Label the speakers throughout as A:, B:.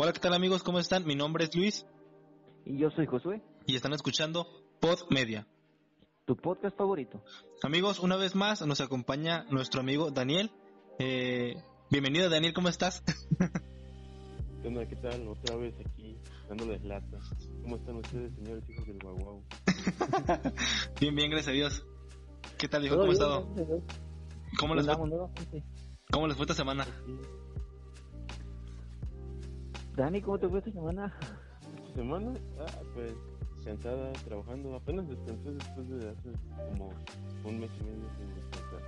A: Hola, ¿qué tal amigos? ¿Cómo están? Mi nombre es Luis.
B: Y yo soy Josué.
A: Y están escuchando Pod Media.
B: Tu podcast favorito.
A: Amigos, una vez más nos acompaña nuestro amigo Daniel. Eh, bienvenido Daniel, ¿cómo estás?
C: ¿Qué onda? ¿Qué tal? Otra vez aquí dándoles lata. ¿Cómo están ustedes, señores hijos del guaguau?
A: bien, bien, gracias a Dios. ¿Qué tal, hijo? ¿Cómo ha estado? ¿Cómo les, fue? ¿Cómo les fue esta semana?
B: Dani, ¿cómo te fue esta semana?
C: ¿Esta semana? Ah, pues cansada, trabajando. Apenas descansé después de hace como un mes y medio sin descansar.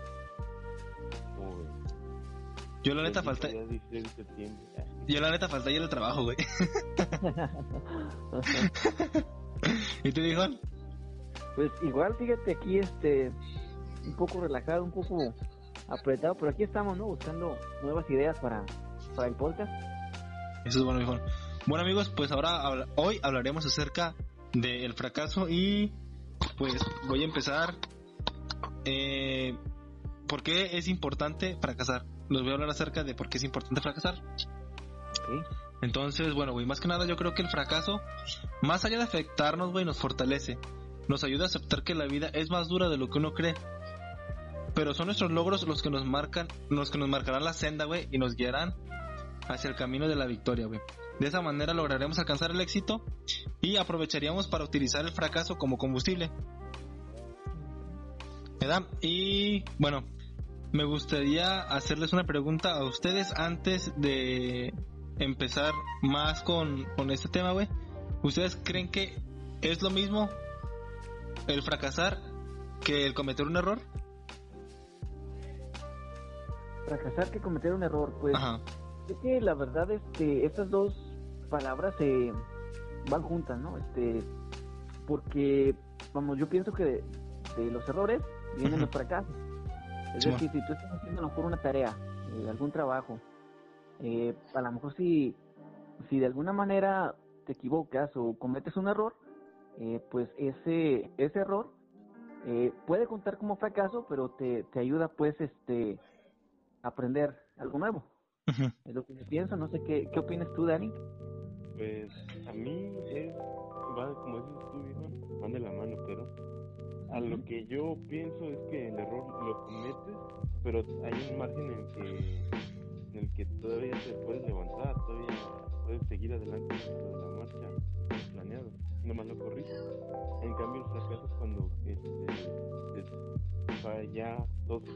C: Como
A: Yo la neta falta. Yo la neta falta ya el trabajo, güey. ¿Y tú, dijo?
B: Pues igual, fíjate, aquí este un poco relajado, un poco apretado, pero aquí estamos, ¿no? Buscando nuevas ideas para, para el podcast.
A: Eso es bueno, hijo. Bueno, amigos, pues ahora hoy hablaremos acerca del fracaso y pues voy a empezar. Eh, ¿Por qué es importante fracasar? Les voy a hablar acerca de por qué es importante fracasar. Entonces, bueno, güey, más que nada yo creo que el fracaso, más allá de afectarnos, güey, nos fortalece. Nos ayuda a aceptar que la vida es más dura de lo que uno cree. Pero son nuestros logros los que nos marcan, los que nos marcarán la senda, güey, y nos guiarán hacia el camino de la victoria, güey. De esa manera lograremos alcanzar el éxito y aprovecharíamos para utilizar el fracaso como combustible. ¿Verdad? Y bueno, me gustaría hacerles una pregunta a ustedes antes de empezar más con, con este tema, güey. ¿Ustedes creen que es lo mismo el fracasar que el cometer un error?
B: Fracasar que cometer un error, pues. Es que la verdad, este, estas dos palabras se van juntas, ¿no? Este, porque, vamos, yo pienso que de, los errores vienen los fracasos. Es decir, si tú estás haciendo a lo mejor una tarea, eh, algún trabajo, eh, a lo mejor si, si de alguna manera te equivocas o cometes un error, eh, pues ese, ese error eh, puede contar como fracaso, pero te, te ayuda pues este a aprender algo nuevo. Es lo que yo pienso, no sé qué, qué opinas tú, Dani.
C: Pues a mí es, va, como dices tú, van de la mano, pero a lo que yo pienso es que el error lo cometes, pero hay un margen en que en el que todavía te puedes levantar, todavía puedes seguir adelante de la marcha planeado, nomás lo corriste. En cambio, el fracaso es cuando este, ya todo se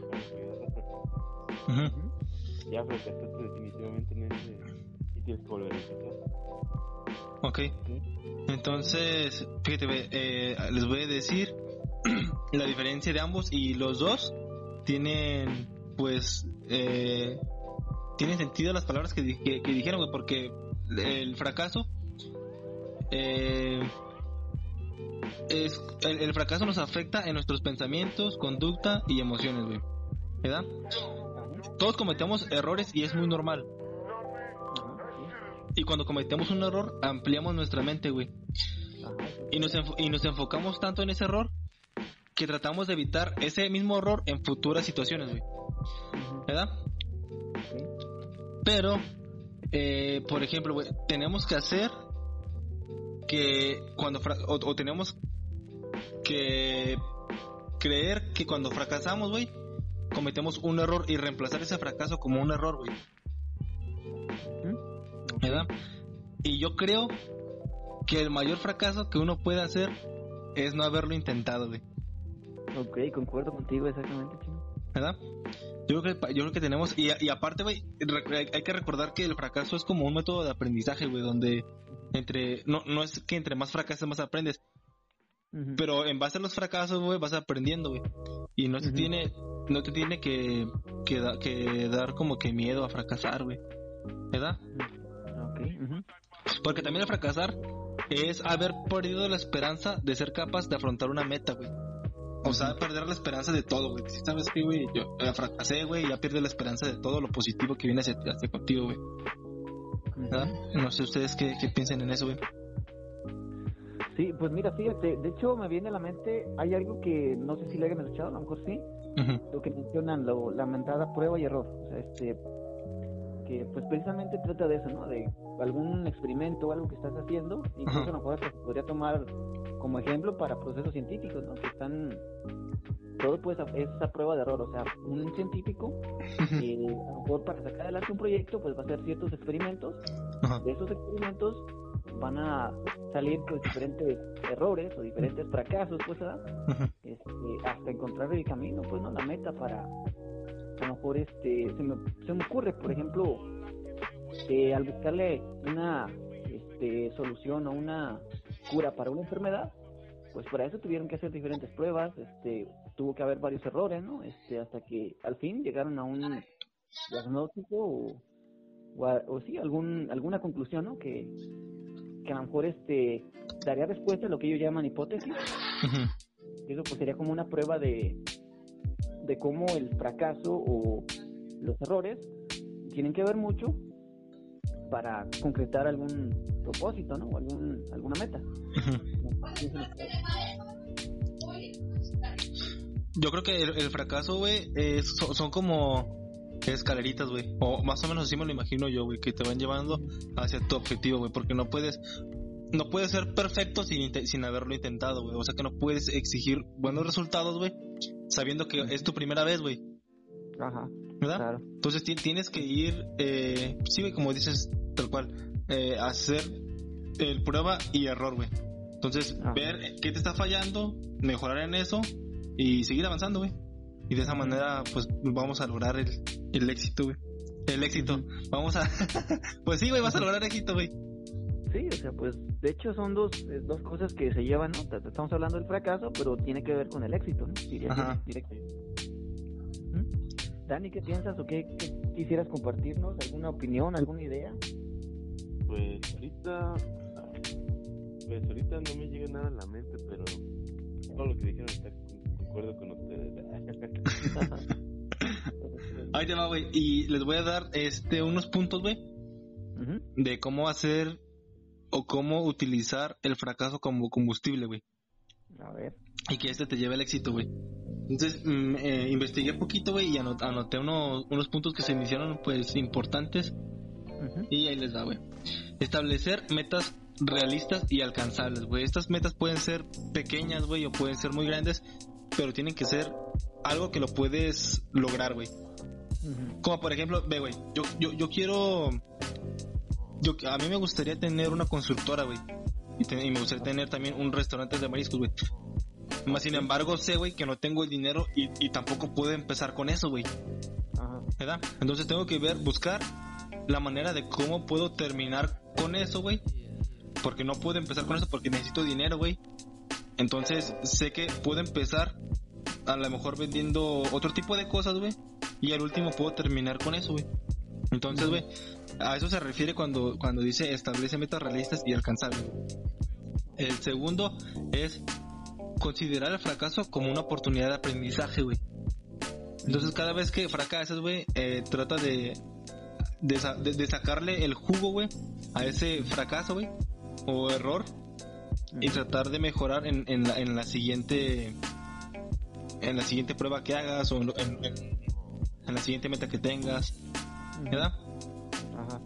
C: Ya fracasaste definitivamente en ese y tienes que volver a empezar.
A: Ok. Entonces, fíjate, eh, les voy a decir la diferencia de ambos y los dos tienen, pues, eh, tienen sentido las palabras que, dijeron, güey, porque el fracaso eh, es el, fracaso nos afecta en nuestros pensamientos, conducta y emociones, güey. ¿Verdad? Todos cometemos errores y es muy normal. Y cuando cometemos un error, ampliamos nuestra mente, güey. Y nos, y nos enfocamos tanto en ese error que tratamos de evitar ese mismo error en futuras situaciones, güey. ¿Verdad? Pero, eh, por ejemplo, tenemos que hacer que cuando o, tenemos que creer que cuando fracasamos, güey, cometemos un error y reemplazar ese fracaso como un error, güey. ¿Verdad? Y yo creo que el mayor fracaso que uno puede hacer es no haberlo intentado, güey.
B: Ok, concuerdo contigo exactamente,
A: ¿Verdad? Yo creo que, yo creo que tenemos, y, y aparte, güey, hay que recordar que el fracaso es como un método de aprendizaje, güey, donde entre, no, no es que entre más fracasas más aprendes, pero en base a los fracasos, güey, vas aprendiendo, güey, y no te tiene, no te tiene que, que, que, dar como que miedo a fracasar, güey, ¿verdad? Porque también el fracasar es haber perdido la esperanza de ser capaz de afrontar una meta, güey. O sea, perder la esperanza de todo, güey. Si sabes que, güey, yo fracasé, güey, ya pierde la esperanza de todo lo positivo que viene hacia, contigo, güey. ¿Verdad? No sé ustedes qué, qué piensan en eso, güey.
B: Sí, pues mira, fíjate, de hecho me viene a la mente, hay algo que no sé si le hayan escuchado, a lo mejor sí, lo que mencionan, lo, la mentada prueba y error. O sea, este, que pues precisamente trata de eso, ¿no? De algún experimento o algo que estás haciendo, incluso a lo mejor se podría tomar como ejemplo para procesos científicos, ¿no? Que están todo pues es esa prueba de error, o sea, un científico que a lo mejor para sacar adelante un proyecto pues va a hacer ciertos experimentos, de esos experimentos van a salir pues diferentes errores o diferentes fracasos pues este, hasta encontrar el camino pues no la meta para a lo mejor este se me, se me ocurre por ejemplo que al buscarle una este, solución o una cura para una enfermedad pues para eso tuvieron que hacer diferentes pruebas este tuvo que haber varios errores no este hasta que al fin llegaron a un diagnóstico o, o, sí algún alguna conclusión no que que a lo mejor este daría respuesta a lo que ellos llaman hipótesis. Eso pues sería como una prueba de, de cómo el fracaso o los errores tienen que ver mucho para concretar algún propósito, ¿no? O algún, alguna meta.
A: Yo creo que el, fracaso, güey, son como escaleritas, güey. O más o menos así me lo imagino yo, güey, que te van llevando hacia tu objetivo, güey. Porque no puedes, no puedes ser perfecto sin, sin haberlo intentado, güey. O sea que no puedes exigir buenos resultados, güey, sabiendo que es tu primera vez, güey.
B: Ajá.
A: ¿Verdad? Claro. Entonces tienes que ir, eh, sí, güey, como dices, tal cual, eh, hacer el prueba y error, güey. Entonces, ver qué te está fallando, mejorar en eso y seguir avanzando, güey. Y de esa manera, pues vamos a lograr el, el éxito, güey. El éxito. Vamos a. pues sí, güey, vas a lograr éxito, güey.
B: Sí, o sea, pues de hecho son dos, eh, dos cosas que se llevan, ¿no? Estamos hablando del fracaso, pero tiene que ver con el éxito, ¿no? Ajá. directo. Dani, ¿qué piensas o qué, quisieras compartirnos? ¿Alguna opinión, alguna idea?
C: Pues ahorita, pues ahorita no me llega nada a la mente, pero todo lo que dijeron está concuerdo con ustedes.
A: Ahí te va, güey. Y les voy a dar este unos puntos, güey, de cómo hacer o cómo utilizar el fracaso como combustible, güey.
B: A ver.
A: Y que este te lleve al éxito, güey. Entonces, mm, eh, investigué poquito, güey, y anoté unos, unos puntos que se me hicieron, pues, importantes. Y ahí les da, güey. Establecer metas realistas y alcanzables, güey. Estas metas pueden ser pequeñas, güey, o pueden ser muy grandes, pero tienen que ser algo que lo puedes lograr, güey. Como por ejemplo, ve, güey, yo, yo, yo quiero... Yo, a mí me gustaría tener una constructora, güey. Y, me gustaría tener también un restaurante de mariscos, güey. Más sin embargo, sé, güey, que no tengo el dinero y, y tampoco puedo empezar con eso, güey. ¿Verdad? Entonces tengo que ver, buscar la manera de cómo puedo terminar con eso, güey. Porque no puedo empezar con eso porque necesito dinero, güey. Entonces sé que puedo empezar a lo mejor vendiendo otro tipo de cosas, güey. Y al último puedo terminar con eso, güey. Entonces, güey, a eso se refiere cuando, cuando dice establece metas realistas y alcanzables. El segundo es considerar el fracaso como una oportunidad de aprendizaje, güey. Entonces cada vez que fracasas, güey, eh, trata de de, de, sacarle el jugo, güey, a ese fracaso, güey, o error, y tratar de mejorar en, en, la, en la siguiente en la siguiente prueba que hagas o en, en la siguiente meta que tengas, ¿verdad? Ajá,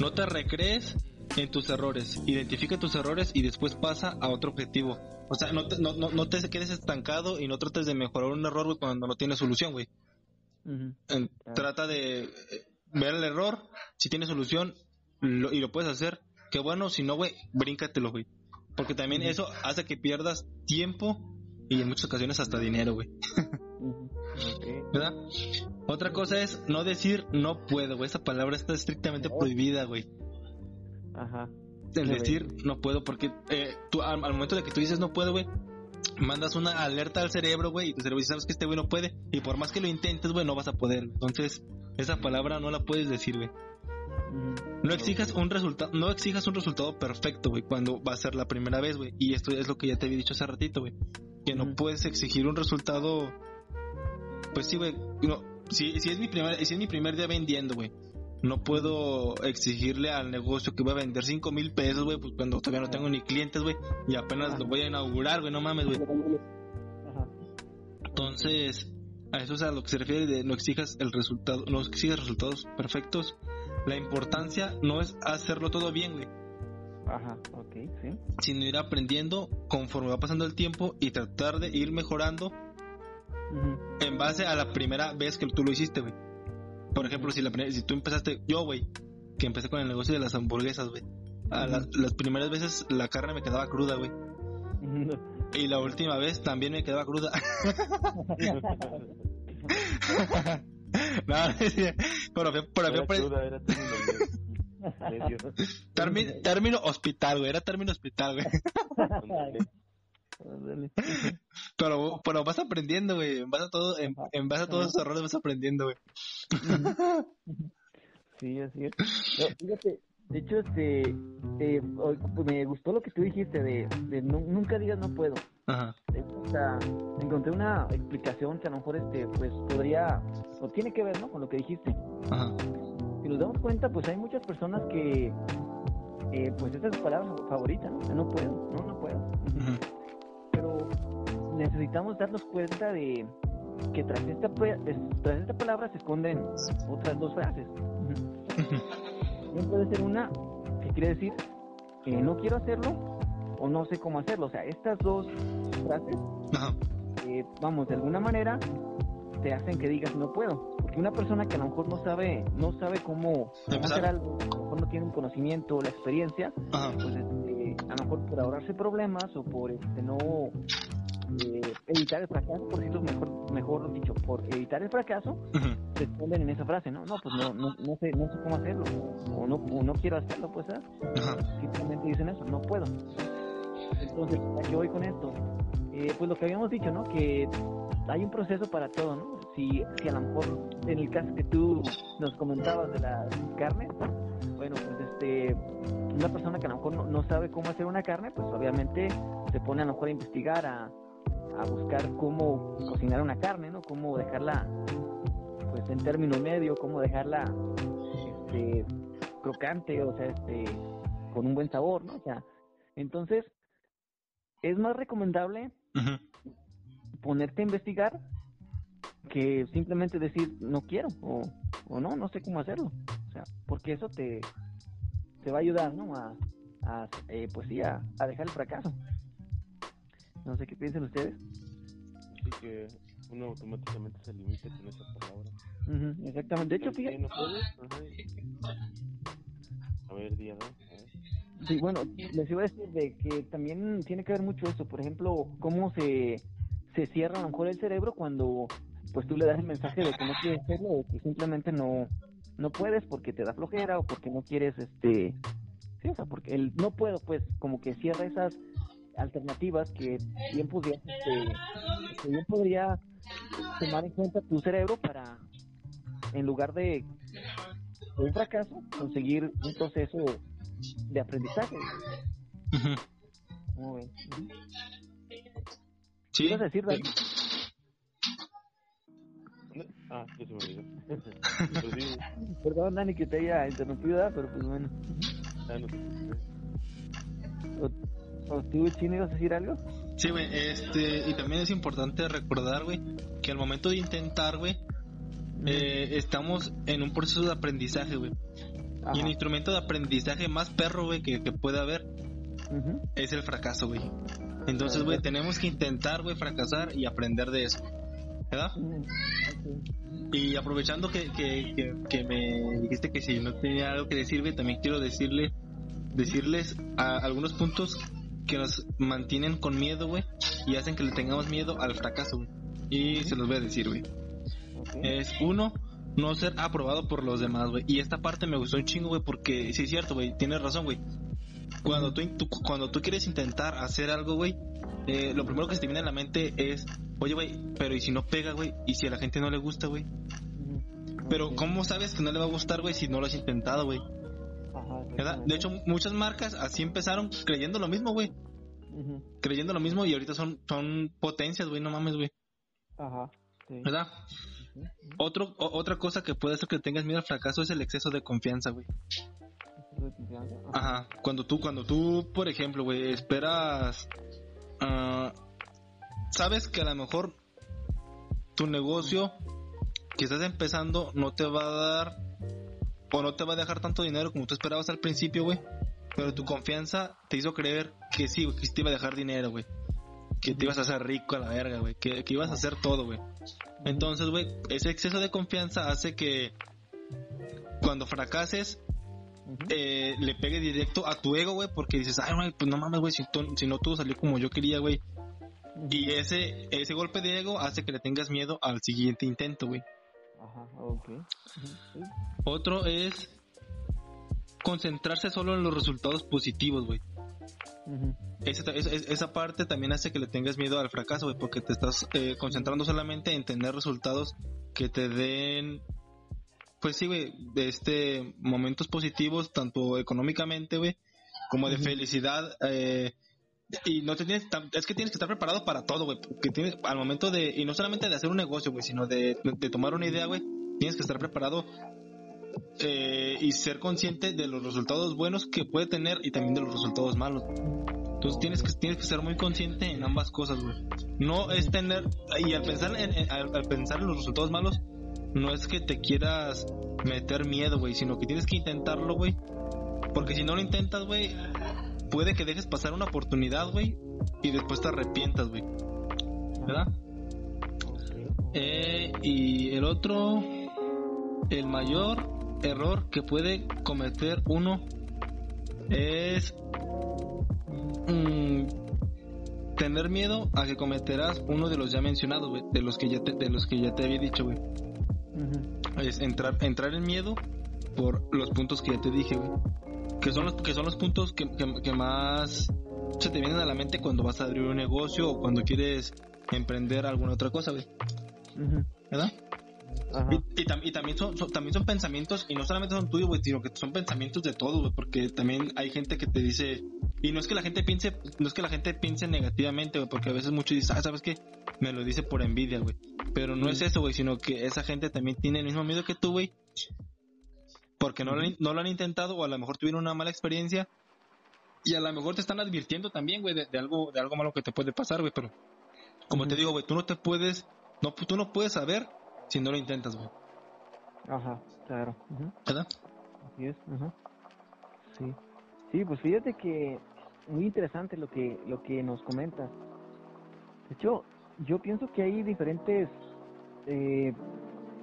A: No te recrees en tus errores, identifica tus errores y después pasa a otro objetivo. O sea, no te, no, no, te quedes estancado y no trates de mejorar un error cuando no tienes solución, güey. Trata de ver el error, si tiene solución y lo puedes hacer, qué bueno, si no, güey, bríncatelo, güey. Porque también eso hace que pierdas tiempo y en muchas ocasiones hasta dinero, güey. ¿Verdad? Otra cosa es no decir no puedo, güey. Esa palabra está estrictamente prohibida, güey.
B: Ajá.
A: El decir no puedo, porque eh, tú al, momento de que tú dices no puedo, güey, mandas una alerta al cerebro, güey, y tu cerebro dice, sabes que este güey no puede, y por más que lo intentes, güey, no vas a poder. Entonces, esa palabra no la puedes decir, güey. No exijas un resultado, no exijas un resultado perfecto, güey, cuando va a ser la primera vez, güey. Y esto es lo que ya te había dicho hace ratito, güey. Que no puedes exigir un resultado. Pues sí, güey. No, si, si es mi primer, si es mi primer día vendiendo, güey. No puedo exigirle al negocio que voy a vender 5 mil pesos, güey, pues cuando todavía no tengo ni clientes, güey, y apenas lo voy a inaugurar, güey, no mames, güey. Entonces, A eso es a lo que se refiere de no exijas el resultado, no exijas resultados perfectos. La importancia no es hacerlo todo bien, güey.
B: Ajá, ok, sí.
A: Sino ir aprendiendo conforme va pasando el tiempo y tratar de ir mejorando en base a la primera vez que tú lo hiciste, güey. Por ejemplo, si, la, si tú empezaste, yo, güey, que empecé con el negocio de las hamburguesas, güey. A las primeras veces la carne me quedaba cruda, güey. Y la última vez también me quedaba cruda. no, pero fue, por, era término, término hospital, güey. Era término hospital, güey. pero, pero vas aprendiendo, güey. En base a todo, en, en base a todos esos errores vas aprendiendo, güey.
B: sí, así es. fíjate, de hecho, este, eh, me gustó lo que tú dijiste de, de nunca digas no puedo. Ajá. O sea, encontré una explicación que a lo mejor este, pues podría, o tiene que ver, ¿no? Con lo que dijiste. Ajá. Si nos damos cuenta, pues hay muchas personas que, eh, pues esa es su palabra favorita, ¿no? No puedo, no, no puedo. Pero necesitamos darnos cuenta de que tras esta, tras esta palabra se esconden otras dos frases puede ser una que quiere decir que no quiero hacerlo o no sé cómo hacerlo. O sea, estas dos frases, eh, vamos, de alguna manera te hacen que digas no puedo. Porque una persona que a lo mejor no sabe, no sabe cómo, hacer algo, a lo mejor no tiene un conocimiento o la experiencia, pues este, a lo mejor por ahorrarse problemas o por este no eh, evitar el fracaso, por decirlo mejor, mejor dicho, por evitar el fracaso, se esconden en esa frase, ¿no? No, pues no, no, no, sé, no sé cómo hacerlo, o no, no quiero hacerlo, pues, ¿sabes? Simplemente dicen eso, no puedo. Entonces, ¿a qué voy con esto? Eh, pues lo que habíamos dicho, ¿no? Que hay un proceso para todo, ¿no? Si, si a lo mejor en el caso que tú nos comentabas de la carne, bueno, pues este, una persona que a lo mejor no, no, sabe cómo hacer una carne, pues obviamente se pone a lo mejor a investigar, a, a buscar cómo cocinar una carne, ¿no? Cómo dejarla, pues en término medio, cómo dejarla este, crocante, o sea, este, con un buen sabor, ¿no? O sea, entonces, es más recomendable ponerte a investigar que simplemente decir no quiero o, o, no, no sé cómo hacerlo. O sea, porque eso te, te va a ayudar, ¿no? A, a eh, pues sí, a dejar el fracaso. No sé qué piensan ustedes.
C: Sí, que uno automáticamente se limita con esa palabra.
B: exactamente. De hecho, fíjate. No
C: A ver, día
B: Sí, bueno, les iba a decir de que también tiene que ver mucho eso. Por ejemplo, cómo se, se cierra a lo mejor el cerebro cuando pues tú le das el mensaje de que no quieres hacerlo o que simplemente no no puedes porque te da flojera o porque no quieres este sí o sea porque el no puedo pues como que cierra esas alternativas que bien podría, este, bien podría tomar en cuenta tu cerebro para, en lugar de, un fracaso, conseguir un proceso de aprendizaje. ¿Cómo ven?
A: Sí. ¿Qué decir,
C: Dani? Ah, ya se me olvidó.
B: Perdón, Dani, que te haya interrumpido, pero pues bueno. Ah, no, ¿Tú, Chino, ibas a decir algo?
A: Sí, güey, este, y también es importante recordar, güey, que al momento de intentar, güey, eh, estamos en un proceso de aprendizaje, güey. Y el instrumento de aprendizaje más perro, güey, que, que puede haber es el fracaso, güey. Entonces, güey, tenemos que intentar, güey, fracasar y aprender de eso. ¿Verdad? Y aprovechando que, que, que, me dijiste que si no tenía algo que decir, güey, también quiero decirle, decirles a algunos puntos que nos mantienen con miedo, güey, y hacen que le tengamos miedo al fracaso, güey. Y se los voy a decir, güey. Es uno, no ser aprobado por los demás, güey. Y esta parte me gustó un chingo, güey, porque sí es cierto, güey, tienes razón, güey. Cuando tú, cuando tú quieres intentar hacer algo, güey, eh, lo primero que se te viene a la mente es, oye, güey, pero ¿y si no pega, güey? ¿Y si a la gente no le gusta, güey? Pero ¿cómo sabes que no le va a gustar, güey, si no lo has intentado, güey? De hecho, muchas marcas así empezaron creyendo lo mismo, güey. Creyendo lo mismo y ahorita son, son potencias, güey, no mames, güey.
B: Ajá.
A: ¿Verdad? Otro, otra cosa que puede hacer que tengas miedo al fracaso es el exceso de confianza, güey. Ajá. Cuando tú, cuando tú, por ejemplo, güey, esperas... Uh, sabes que a lo mejor tu negocio que estás empezando no te va a dar o no te va a dejar tanto dinero como tú esperabas al principio, güey. Pero tu confianza te hizo creer que sí, que te iba a dejar dinero, güey. Que te ibas a hacer rico a la verga, güey. Que, que ibas a hacer todo, güey. Entonces, güey, ese exceso de confianza hace que cuando fracases, eh, le pegue directo a tu ego, güey, porque dices, ay, güey, pues no mames, güey, si, si, no todo salió como yo quería, güey. Y ese, ese golpe de ego hace que le tengas miedo al siguiente intento, güey. Ajá, ok. Otro es concentrarse solo en los resultados positivos, güey. Esa, esa, parte también hace que le tengas miedo al fracaso, güey, porque te estás eh, concentrando solamente en tener resultados que te den, pues sí, güey, de este, momentos positivos, tanto económicamente, güey, como de felicidad, eh, y no te tienes, es que tienes que estar preparado para todo, güey. Que tienes, al momento de, y no solamente de hacer un negocio, güey, sino de, de, tomar una idea, güey, tienes que estar preparado eh, y ser consciente de los resultados buenos que puede tener y también de los resultados malos. Entonces tienes que, tienes que ser muy consciente en ambas cosas, güey. No es tener, y al pensar en, al pensar en los resultados malos, no es que te quieras meter miedo, güey, sino que tienes que intentarlo, güey. Porque si no lo intentas, güey, puede que dejes pasar una oportunidad, güey, y después te arrepientas, güey. ¿Verdad? Eh, y el otro, el mayor error que puede cometer uno es mm, tener miedo a que cometerás uno de los ya mencionados, de los que ya te, de los que ya te había dicho, güey. Es entrar, entrar en miedo por los puntos que ya te dije, güey que son los, que son los puntos que, que, más se te vienen a la mente cuando vas a abrir un negocio o cuando quieres emprender alguna otra cosa, güey. ¿Verdad? Y, y, también, son, también son pensamientos, y no solamente son tuyos, güey, sino que son pensamientos de todos, güey, porque también hay gente que te dice, y no es que la gente piense, no es que la gente piense negativamente, güey, porque a veces muchos dicen, ah, ¿sabes qué? Me lo dice por envidia, güey. Pero no es eso, güey, sino que esa gente también tiene el mismo miedo que tú, güey, porque no, no lo han intentado o a lo mejor tuvieron una mala experiencia y a lo mejor te están advirtiendo también, güey, de, algo de algo malo que te puede pasar, güey, pero como te digo, güey, tú no te puedes no tú no puedes saber si no lo intentas, güey.
B: Ajá, claro.
A: ¿Verdad?
B: Así es, ajá. Sí. Sí, pues fíjate que muy interesante lo que lo que nos comentas. De hecho, yo pienso que hay diferentes eh,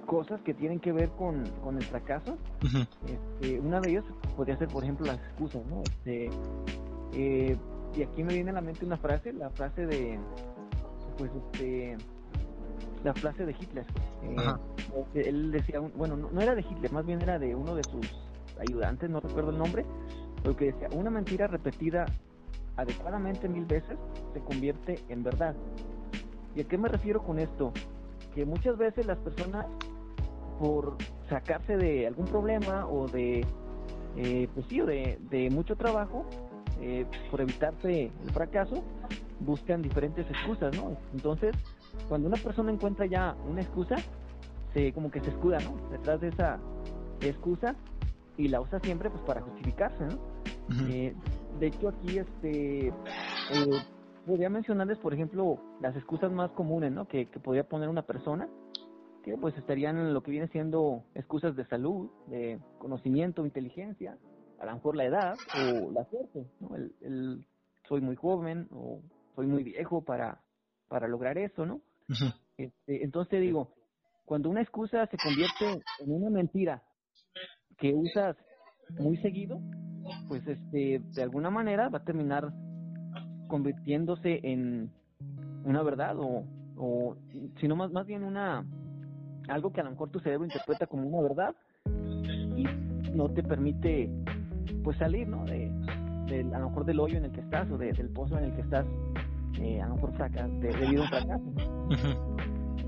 B: cosas que tienen que ver con, con el fracaso. este, una de ellas podría ser, por ejemplo, las excusas, ¿no? Este, eh, y aquí me viene a la mente una frase, la frase de, pues, este, la frase de Hitler. Eh, él decía, bueno, no, era de Hitler, más bien era de uno de sus ayudantes, no recuerdo el nombre, pero que decía, una mentira repetida adecuadamente mil veces se convierte en verdad. ¿Y a qué me refiero con esto? Que muchas veces las personas por sacarse de algún problema o de, eh, pues sí, de, de mucho trabajo, eh, por evitarse el fracaso, buscan diferentes excusas, ¿no? Entonces, cuando una persona encuentra ya una excusa, se como que se escuda, ¿no? Detrás de esa excusa y la usa siempre pues para justificarse, ¿no? Eh, de hecho aquí este podría mencionarles por ejemplo las excusas más comunes, ¿no? Que, que podría poner una persona que pues estarían en lo que viene siendo excusas de salud, de conocimiento, inteligencia, a lo mejor la edad o la suerte, ¿no? El, soy muy joven o soy muy viejo para, para lograr eso, ¿no? Este, entonces digo, cuando una excusa se convierte en una mentira que usas muy seguido, pues este, de alguna manera va a terminar convirtiéndose en una verdad o, o sino más, más bien una algo que a lo mejor tu cerebro interpreta como una verdad y no te permite pues salir, ¿no? De, a lo mejor del hoyo en el que estás o del pozo en el que estás, eh, a lo mejor fraca, de, debido a un fracaso.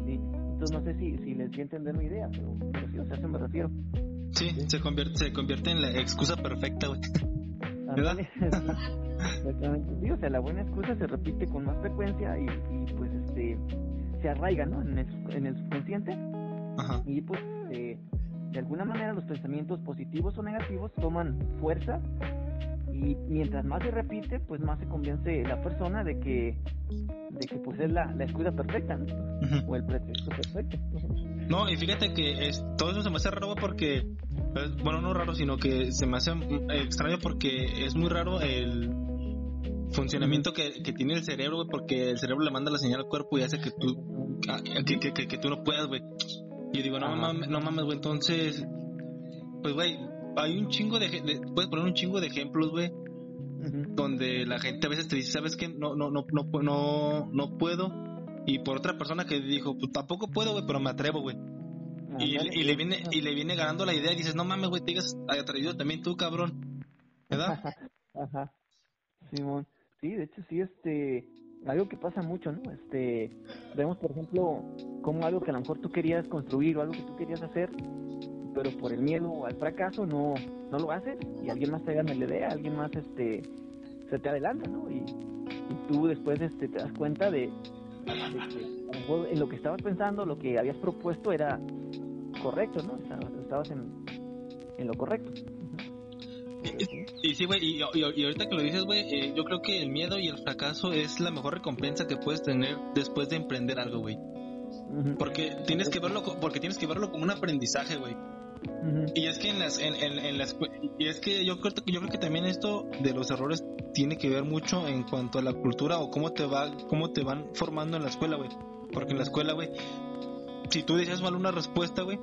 B: Entonces no sé si, si les voy a entender mi idea, pero, pero sí, o sea, a eso me refiero.
A: Sí, Se, convierte, se convierte en la excusa perfecta, güey. ¿Verdad?
B: sí, o sea, la buena excusa se repite con más frecuencia y, y pues este se arraiga, ¿no? En el, en el subconsciente y pues eh, de alguna manera los pensamientos positivos o negativos toman fuerza y mientras más se repite, pues más se convence la persona de que, de que pues es la, la excusa perfecta, O el pretexto perfecto.
A: No, y fíjate que es, todo eso se me hace raro porque, bueno, no raro, sino que se me hace extraño porque es muy raro el funcionamiento que, que tiene el cerebro, güey, porque el cerebro le manda la señal al cuerpo y hace que tú, que, que, que, tú no puedas, güey. Y digo, no mames, no mames, güey, entonces, pues, güey, hay un chingo de, puedes poner un chingo de ejemplos, güey, donde la gente a veces te dice, ¿sabes qué? No, no, no, no, no, no puedo. Y por otra persona que dijo, pues tampoco puedo, güey, pero me atrevo, güey. y, y, le viene, y le viene ganando la idea y dices, no mames, güey, te digas atrevido también tú, cabrón. ¿Verdad?
B: Ajá. Simón. Sí, de hecho sí, este, algo que pasa mucho, ¿no? Este, vemos por ejemplo como algo que a lo mejor tú querías construir o algo que tú querías hacer, pero por el miedo al fracaso no, no lo haces y alguien más te gana la idea, alguien más este se te adelanta, ¿no? Y, tú después este, te das cuenta de, que lo mejor en lo que estabas pensando, lo que habías propuesto era correcto, ¿no? Estabas en, en lo correcto.
A: Y, sí, güey, y, ahorita que lo dices, güey, eh, yo creo que el miedo y el fracaso es la mejor recompensa que puedes tener después de emprender algo, güey. Porque tienes que verlo, porque tienes que verlo como un aprendizaje, güey. Y es que en las, en, en, las, y es que yo creo, yo creo que también esto de los errores tiene que ver mucho en cuanto a la cultura o cómo te va, cómo te van formando en la escuela, güey. Porque en la escuela, güey, si tú decías mal una respuesta, güey,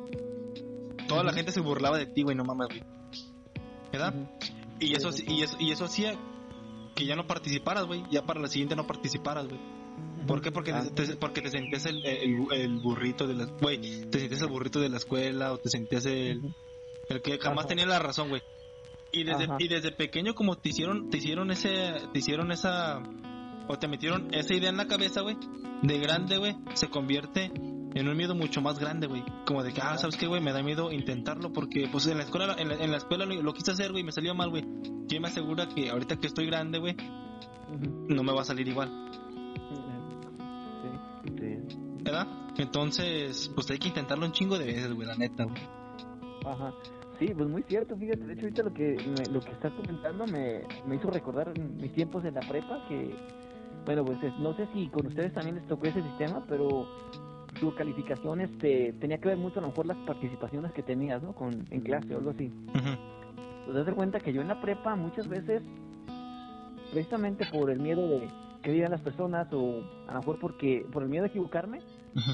A: toda la gente se burlaba de ti, güey, no mames, güey. ¿Verdad? Y eso, y eso, y eso hacía que ya no participaras, güey, ya para la siguiente no participaras, güey. ¿Por qué? Porque, ah. te, porque te sentías el, el, burrito de la... Güey, te sentías el burrito de la escuela o te sentías el... El que jamás tenía la razón, güey. Y desde, y desde pequeño como te hicieron, te hicieron ese... Te hicieron esa... O te metieron esa idea en la cabeza, güey. De grande, güey. Se convierte en un miedo mucho más grande, güey. Como de que, ah, ¿sabes qué, güey? Me da miedo intentarlo porque, pues, en la escuela, en la, en la escuela lo, quise hacer, güey, me salió mal, güey. ¿Quién me asegura que ahorita que estoy grande, güey, no me va a salir igual? ¿Verdad? Entonces, pues hay que intentarlo un chingo de veces, güey, la neta, güey.
B: Ajá. Sí, pues muy cierto, fíjate, de hecho ahorita lo que lo que estás comentando me, me hizo recordar mis tiempos en la prepa que bueno, pues no sé si con ustedes también les tocó ese sistema, pero tu calificación este tenía que ver mucho a lo mejor las participaciones que tenías, ¿no? Con en clase o algo así. Pues das cuenta que yo en la prepa muchas veces precisamente por el miedo de que digan las personas o a lo mejor porque por el miedo de equivocarme,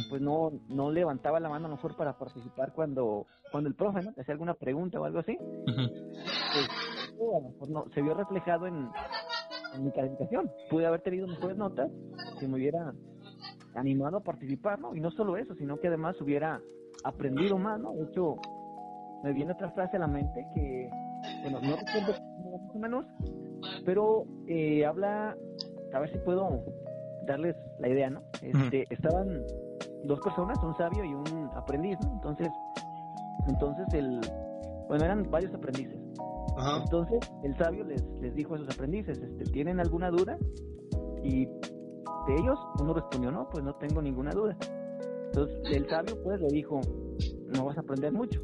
B: pues no no levantaba la mano a lo mejor para participar cuando cuando el profe ¿no? te hacía alguna pregunta o algo así. Pues a lo mejor no se vio reflejado en, en mi calificación. Pude haber tenido mejores notas si me hubiera animado a participar, ¿no? Y no solo eso, sino que además hubiera aprendido más, ¿no? De hecho, me viene otra frase a la mente que, bueno, no recuerdo más o menos, pero eh, habla a ver si puedo darles la idea, ¿no? Este, Estaban dos personas, un sabio y un aprendiz, ¿no? Entonces, entonces el, bueno, eran varios aprendices. Entonces, el sabio les, les dijo a sus aprendices, este, ¿tienen alguna duda? Y de ellos, uno respondió, no, pues no tengo ninguna duda. Entonces, el sabio, pues, le dijo, no vas a aprender mucho.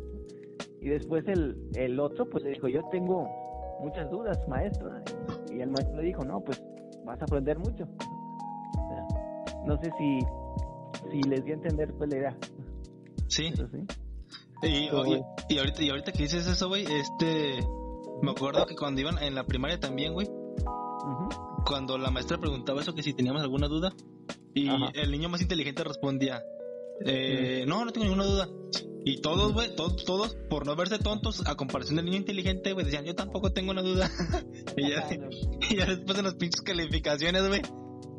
B: Y después el, el otro, pues, le dijo, yo tengo muchas dudas, maestro. Y el maestro le dijo, no, pues, vas a aprender mucho. no sé si, si les di a entender pues la idea.
A: Sí. Y, y, ahorita, y ahorita que dices eso, güey, este, me acuerdo que cuando iban en la primaria también, güey, cuando la maestra preguntaba eso, que si teníamos alguna duda, y el niño más inteligente respondía, eh, no, no tengo ninguna duda. Y todos, güey, todos, todos, por no verse tontos, a comparación del niño inteligente, güey, decían, yo tampoco tengo una duda. y, ya, y, ya, después de las pinches calificaciones, güey,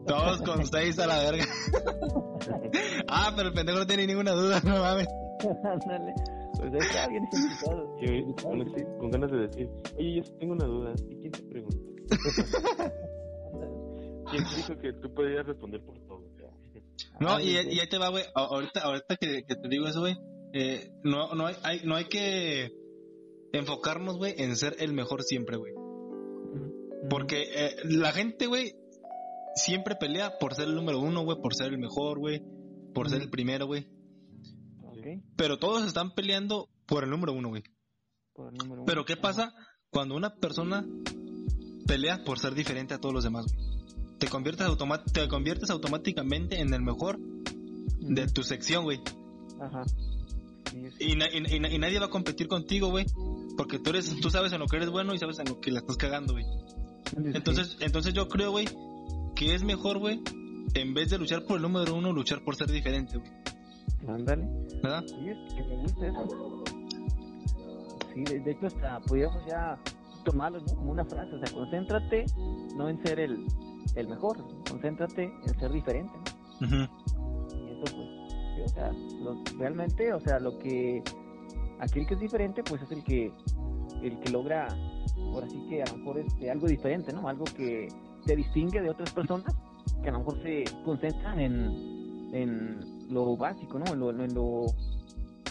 A: todos con seis a la verga. ah, pero el pendejo no tiene ninguna duda, no mames.
B: Pues está bien
C: con ganas de decir, oye, yo tengo una duda. ¿Y quién te pregunta? ¿Quién dijo que tú podías responder por todo?
A: No, y, y ahí te va, güey. Ahorita, ahorita que, que te digo eso, güey eh, no, no, hay, no hay que enfocarnos, güey, en ser el mejor siempre, güey. Porque eh, la gente, güey, siempre pelea por ser el número uno, güey, por ser el mejor, güey, por ser el primero, güey. Pero todos están peleando por el número uno, güey. Pero ¿qué pasa cuando una persona pelea por ser diferente a todos los demás, Te conviertes, te conviertes automáticamente en el mejor de tu sección, güey. Ajá. Y, y, nadie va a competir contigo, güey. Porque tú eres, tú sabes en lo que eres bueno y sabes en lo que la estás cagando, güey. Entonces, entonces yo creo, güey, que es mejor, güey, en vez de luchar por el número uno, luchar por ser diferente, güey.
B: Ándale. ¿Verdad? Sí, es que me gusta eso. Sí, de, hecho hasta podríamos ya tomarlo como una frase, o sea, concéntrate no en ser el, el mejor, concéntrate en ser diferente, ¿no? Y eso pues, o sea, realmente, o sea, lo que, aquel que es diferente, pues es el que, el que logra, por así que a lo mejor este, algo diferente, ¿no? Algo que te distingue de otras personas que a lo mejor se concentran en, en lo básico, ¿no? En lo, en lo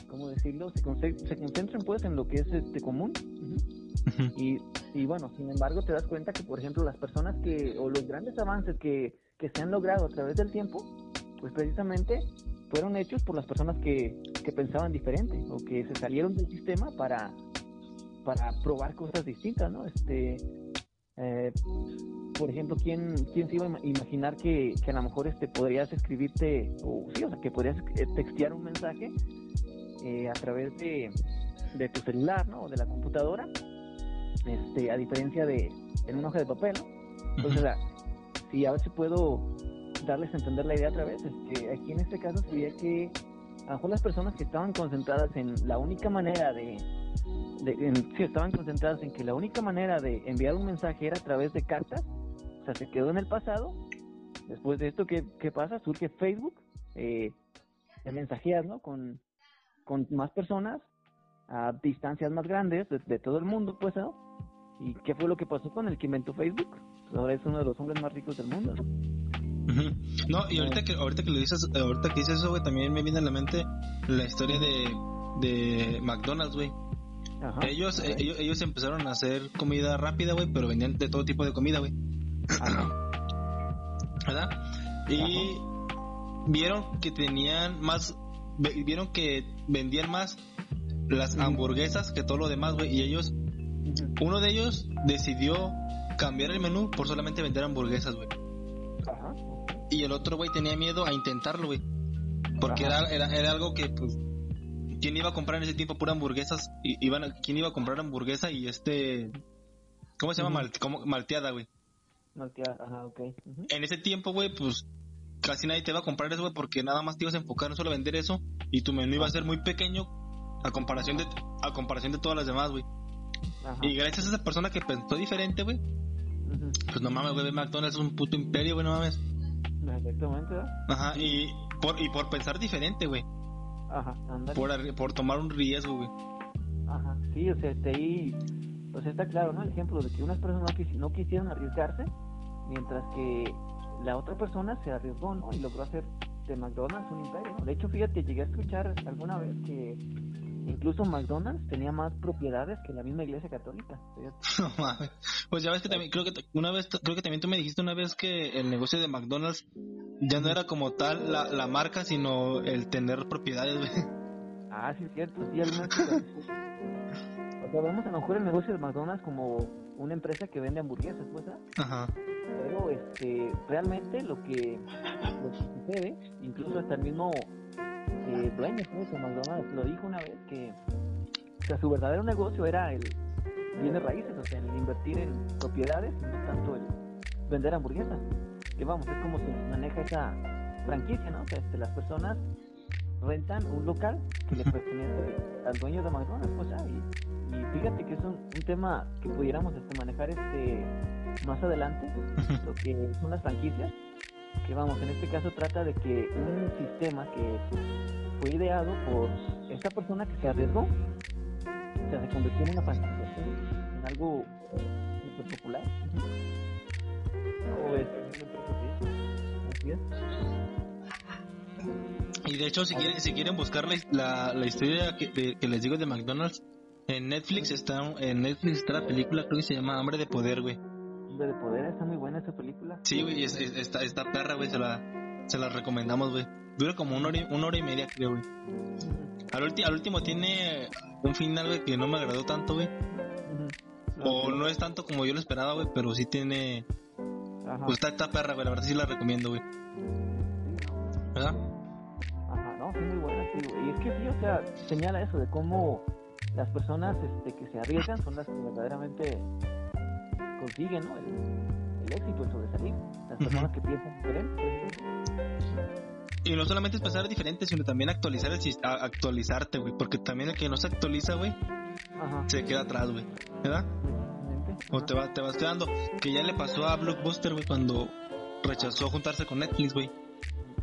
B: ¿cómo decirlo? Se, se concentran pues en lo que es este común. y, y bueno, sin embargo te das cuenta que, por ejemplo, las personas que, o los grandes avances que, que se han logrado a través del tiempo, pues precisamente fueron hechos por las personas que, que pensaban diferente o que se salieron del sistema para, para probar cosas distintas, ¿no? Este, eh, por ejemplo, ¿quién, ¿quién se iba a imaginar que, que, a lo mejor este podrías escribirte, o sí, o sea, que podrías eh, textear un mensaje eh, a través de, de, tu celular, ¿no? O de la computadora, este, a diferencia de en una hoja de papel, ¿no? Entonces, si a si puedo darles a entender la idea otra vez, que aquí en este caso sería que a lo mejor las personas que estaban concentradas en la única manera de, sí, estaban concentradas en que la única manera de enviar un mensaje era a través de cartas, o sea, se quedó en el pasado. Después de esto, ¿qué, qué pasa? Surge Facebook, eh, mensajeas, ¿no? Con, con más personas a distancias más grandes de, todo el mundo, pues, ¿no? ¿Y qué fue lo que pasó con el que inventó Facebook? Pues ahora es uno de los hombres más ricos del mundo, ¿no?
A: No, y ahorita que, ahorita que lo dices, ahorita que dices eso, güey, también me viene a la mente la historia de, de McDonald's, güey. ellos, ellos, ellos empezaron a hacer comida rápida, güey, pero vendían de todo tipo de comida, güey. ¿Verdad? Y vieron que tenían más, vieron que vendían más las hamburguesas que todo lo demás, güey, y ellos, uno de ellos decidió cambiar el menú por solamente vender hamburguesas, güey. Y el otro, güey, tenía miedo a intentarlo, güey. Porque era, era, era, algo que, pues, ¿quién iba a comprar en ese tiempo pura hamburguesas? Y, iban ¿Quién iba a comprar hamburguesa y este... ¿Cómo se llama? malteada, güey.
B: Malteada, ajá, ok.
A: En ese tiempo, güey, pues casi nadie te va a comprar eso, güey, porque nada más te ibas a enfocar no solo vender eso y tu menú iba a ser muy pequeño a comparación de a comparación de todas las demás, güey. Y gracias a esa persona que pensó diferente, güey. Pues no mames, güey, McDonald's es un puto imperio, güey, no mames.
B: Exactamente,
A: Ajá, y por, y por pensar diferente, güey.
B: Ajá,
A: Por, por tomar un riesgo, güey.
B: Ajá, sí, o sea, este ahí, pues está claro, ¿no? El ejemplo de que unas personas no, quisieron arriesgarse, mientras que la otra persona se arriesgó, ¿no? Y logró hacer de McDonald's un imperio, De hecho, fíjate, llegué a escuchar alguna vez que Incluso McDonald's tenía más propiedades que la misma iglesia católica.
A: pues ya ves que también, creo que una vez, creo que también tú me dijiste una vez que el negocio de McDonald's ya no era como tal la, la marca, sino el tener propiedades, güey.
B: Ah, sí, es cierto, sí, algunas O sea, vemos a lo mejor el negocio de McDonald's como una empresa que vende hamburguesas, pues, ¿ah? Ajá. Pero, este, realmente lo que, lo que sucede, incluso hasta el mismo eh, dueño de McDonald's lo dijo una vez que su verdadero negocio era el bienes raíces, o sea, el invertir en propiedades no tanto el vender hamburguesas. Que vamos, es como se maneja esa franquicia, ¿no? O sea, este, las personas rentan un local que le pertenece al dueño de McDonald's, pues, ah, y, y, fíjate que es un, un, tema que pudiéramos este, manejar este más adelante, lo que son las franquicias, que vamos, en este caso trata de que un sistema que fue ideado por esta persona que se arriesgó, o sea, se convirtió en una franquicia, en algo super popular. O es, así es.
A: Y de hecho, si quieren, si quieren buscar la, la, historia que, que, les digo de McDonald's, en Netflix está en Netflix está la película creo que se llama Hambre de Poder, güey
B: de Poder, está muy buena esa película.
A: Sí, güey, está, está perra, güey, se la, se la recomendamos, güey. Dura como una hora, y, una hora y media, creo, güey. al, al, último tiene un final, güey, que no me agradó tanto, güey. o no es tanto como yo lo esperaba, güey, pero sí tiene... Ajá. Pues está esta perra, güey, la verdad sí la recomiendo, güey.
B: ¿Verdad? Ajá, no, sí, muy buena, sí, güey. Y es que sí, o sea, señala eso de cómo las personas este, que se arriesgan son las que verdaderamente consiguen, ¿no? El, éxito, el sobresalir. Las personas que piensan diferente.
A: Y no solamente es pensar diferente, sino también actualizar el actualizarte, güey. Porque también el que no se actualiza, güey, se queda atrás, güey. ¿Verdad? O te, va, te vas quedando. Que ya le pasó a Blockbuster, güey, cuando rechazó juntarse con Netflix, güey.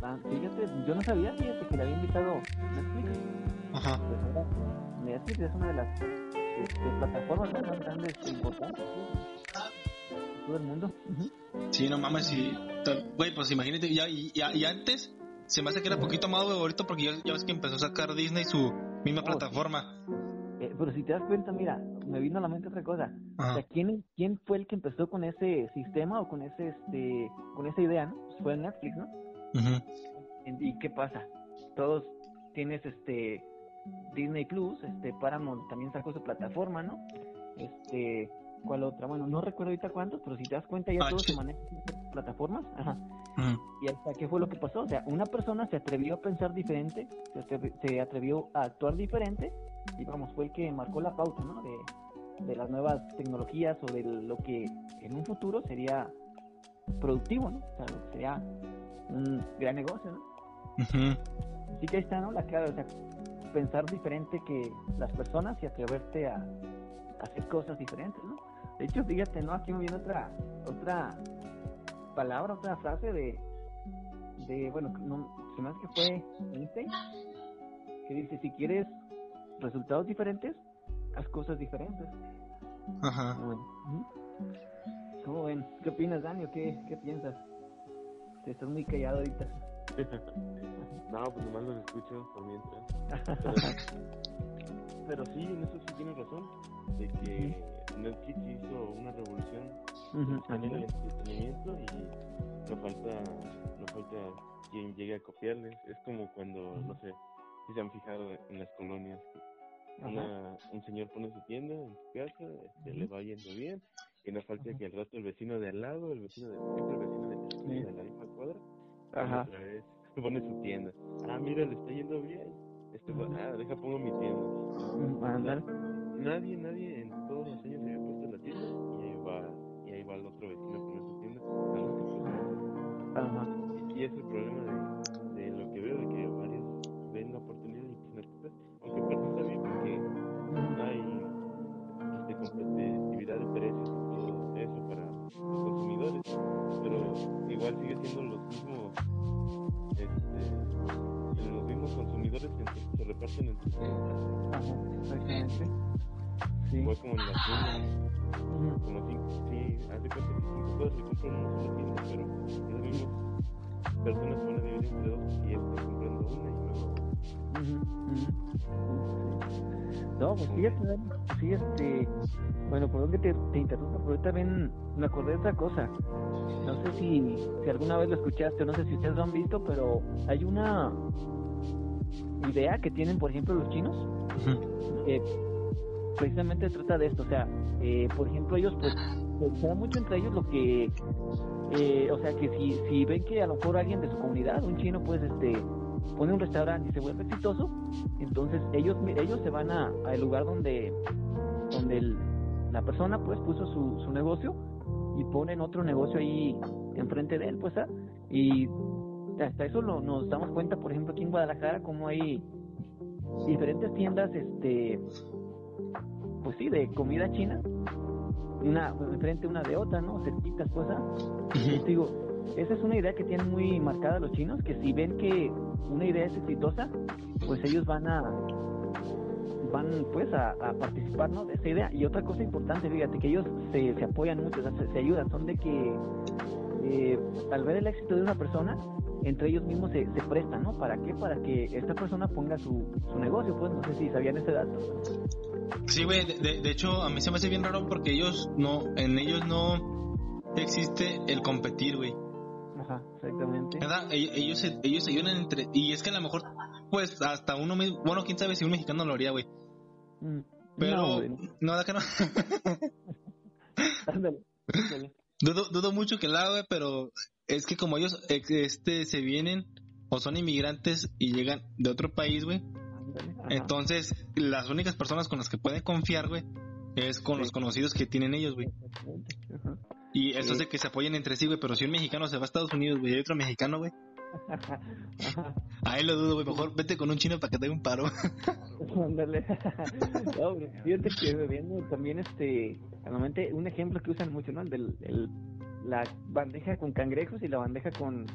B: Ah, fíjate, yo no sabía, fíjate, que le había invitado Netflix. Ajá. Pues Netflix es una de las este, plataformas más grandes e importantes todo el mundo.
A: Sí, no mames, sí. Güey, pues imagínate, ya, y, y, antes se me hace que era poquito más favorito porque ya, ya, ves que empezó a sacar Disney su misma oh, plataforma.
B: Eh, pero si te das cuenta, mira, me vino a la mente otra cosa. O sea, ¿quién, ¿quién fue el que empezó con ese sistema o con ese este con esa idea, no? Pues fue Netflix, ¿no? ¿Y qué pasa? Todos tienes este Disney Plus, este Paramount también sacó su plataforma, ¿no? Este ¿Cuál otra? Bueno, no recuerdo ahorita cuántos, pero si te das cuenta ya ah, todos se manejan en plataformas. Ajá. Y hasta qué fue lo que pasó. O sea, una persona se atrevió a pensar diferente, se, atrevió a actuar diferente y vamos, fue el que marcó la pauta, ¿no? De, de las nuevas tecnologías o de lo que en un futuro sería productivo, ¿no? O sea, sería un gran negocio, ¿no? Así que ahí está, ¿no? La clave, o sea, pensar diferente que las personas y atreverte a hacer cosas diferentes, ¿no? De hecho, fíjate, ¿no? Aquí me viene otra, otra palabra, otra frase de, de bueno, no, se me hace que fue Einstein, que dice, si quieres resultados diferentes, haz cosas diferentes. Ajá. ¿Cómo ven? ¿Qué opinas, Dani? qué, qué piensas? Te estás muy callado ahorita.
C: no, pues nomás lo escucho por mientras. Pero, sí, en eso sí tienes razón, de que Netflix hizo una revolución en el entretenimiento y no falta, no falta quien llegue a copiarles. Es como cuando, no sé, si se han fijado en las colonias, un señor pone su tienda en su casa, este, le va yendo bien, y no falta que el rato el vecino de al lado, el vecino de el vecino de, Ajá. otra vez pone su tienda. Ah, mira, le está yendo bien. Este, ah, deja pongo mi tienda. Nadie, nadie en todos los años se había puesto la tienda y ahí va, y ahí va el otro vecino a poner su tienda. Ajá. Y, y es el problema de, de lo que veo, de que varios ven la oportunidad y pues no Aunque parte está bien porque hay este, competitividad de precios y todo eso para los consumidores, pero igual sigue siendo los mismos este, los mismos consumidores que se reparten entre
B: Ajá, exactamente.
C: Sí. Igual como en la tienda. Como cinco, sí, hace cuenta que cinco cosas se compran en una sola tienda, pero las mismas personas van a dividir entre dos y están comprando una y luego.
B: No, pues fíjate, sí, este, bueno, por dónde te, te interrumpo, pero también me acordé de otra cosa. No sé si, si alguna vez lo escuchaste o no sé si ustedes lo han visto, pero hay una idea que tienen, por ejemplo, los chinos, que precisamente trata de esto. O sea, eh, por ejemplo, ellos, pues, se mucho entre ellos lo que, eh, o sea, que si, si ven que a lo mejor alguien de su comunidad, un chino, pues, este, pone un restaurante y se vuelve exitoso, entonces ellos ellos se van a al lugar donde donde la persona pues puso su, su negocio y ponen otro negocio ahí enfrente de él, pues, ¿ah? y hasta eso lo, nos damos cuenta, por ejemplo, aquí en Guadalajara, como hay diferentes tiendas, este, pues sí, de comida china, una enfrente una de otra, ¿no? Cerquitas, pues, digo, esa es una idea que tienen muy marcada los chinos, que si ven que una idea es exitosa, pues ellos van a van pues a, participar ¿no? de esa idea. Y otra cosa importante, fíjate, que ellos se, se apoyan mucho, se, ayudan, son de que eh, al ver el éxito de una persona, entre ellos mismos se, se prestan, ¿no? ¿Para qué? Para que esta persona ponga su, su negocio, pues no sé si sabían ese dato.
A: Sí, güey, de, de, hecho a mí se me hace bien raro porque ellos no, en ellos no existe el competir, güey.
B: Ajá, exactamente.
A: Ellos, ellos se ayudan entre, y es que a lo mejor, pues hasta uno, bueno, quién sabe si un mexicano lo haría, güey. Mm, pero, no, no, que no. Dudo, dudo mucho que la haga, pero es que como ellos este se vienen o son inmigrantes y llegan de otro país, güey. Entonces, las únicas personas con las que pueden confiar, güey, es con los conocidos que tienen ellos, güey. Y eso hace que se apoyen entre sí, güey. Pero si un mexicano se va a Estados Unidos, güey, y otro mexicano, güey. Ahí lo dudo, güey. Mejor vete con un chino para que te dé un paro.
B: Ándale. no, fíjate que viendo también este. Normalmente un ejemplo que usan mucho, ¿no? El del, el, la bandeja con cangrejos y la bandeja con.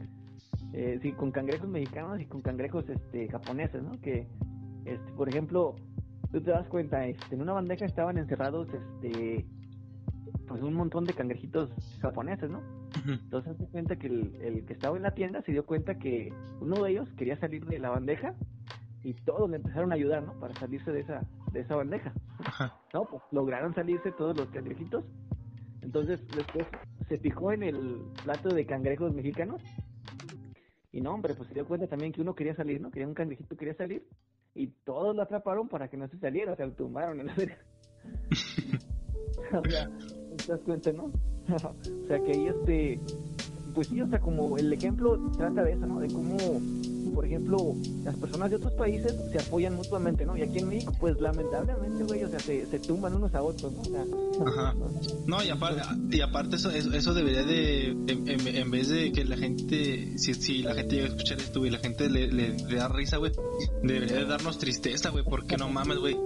B: Eh, sí, con cangrejos mexicanos y con cangrejos este japoneses, ¿no? Que, este, por ejemplo, tú te das cuenta, este, en una bandeja estaban encerrados, este pues un montón de cangrejitos japoneses, ¿no? Entonces se cuenta que el, que estaba en la tienda se dio cuenta que uno de ellos quería salir de la bandeja y todos le empezaron a ayudar, ¿no? Para salirse de esa de esa bandeja. No, pues lograron salirse todos los cangrejitos. Entonces después se fijó en el plato de cangrejos mexicanos y no, hombre, pues se dio cuenta también que uno quería salir, ¿no? Quería un cangrejito quería salir y todos lo atraparon para que no se saliera, o sea, lo tumbaron en la verga. o sea, te das cuenta, ¿no? o sea, que ahí este, pues sí, o sea, como el ejemplo trata de eso, ¿no? De cómo, por ejemplo, las personas de otros países se apoyan mutuamente, ¿no? Y aquí en México, pues lamentablemente, güey, o sea, se, se tumban unos a otros, ¿no? O sea,
A: Ajá. No, y aparte, y aparte eso, eso, debería de, en, vez de que la gente, si, si la gente llega a escuchar esto, güey, la gente le, le, le da risa, güey, debería de darnos tristeza, güey, porque no mames, güey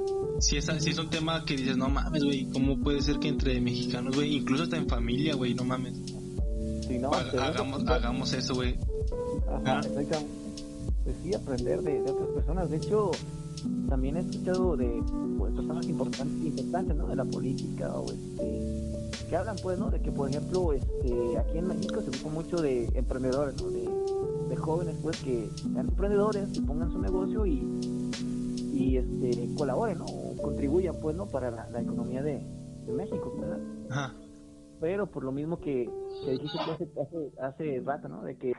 A: si es, si es un tema que dices, no mames, güey, ¿cómo puede ser que entre mexicanos, güey, incluso hasta en familia, güey, no mames?
B: Sí, no,
A: hagamos, hagamos eso, güey.
B: Ajá, ¿Ah? Pues sí, aprender de, otras personas. De hecho, también he escuchado de pues, personas importantes, importantes, ¿no? De la política o este, que hablan, pues, ¿no? De que, por ejemplo, este, aquí en México se ocupa mucho de emprendedores, ¿no? De, de jóvenes, pues, que sean emprendedores, que pongan su negocio y y este colaboren ¿no? Contribuyan pues no para la, economía de, México ¿verdad? Ajá. pero por lo mismo que, que dijiste hace, hace, hace rato no de que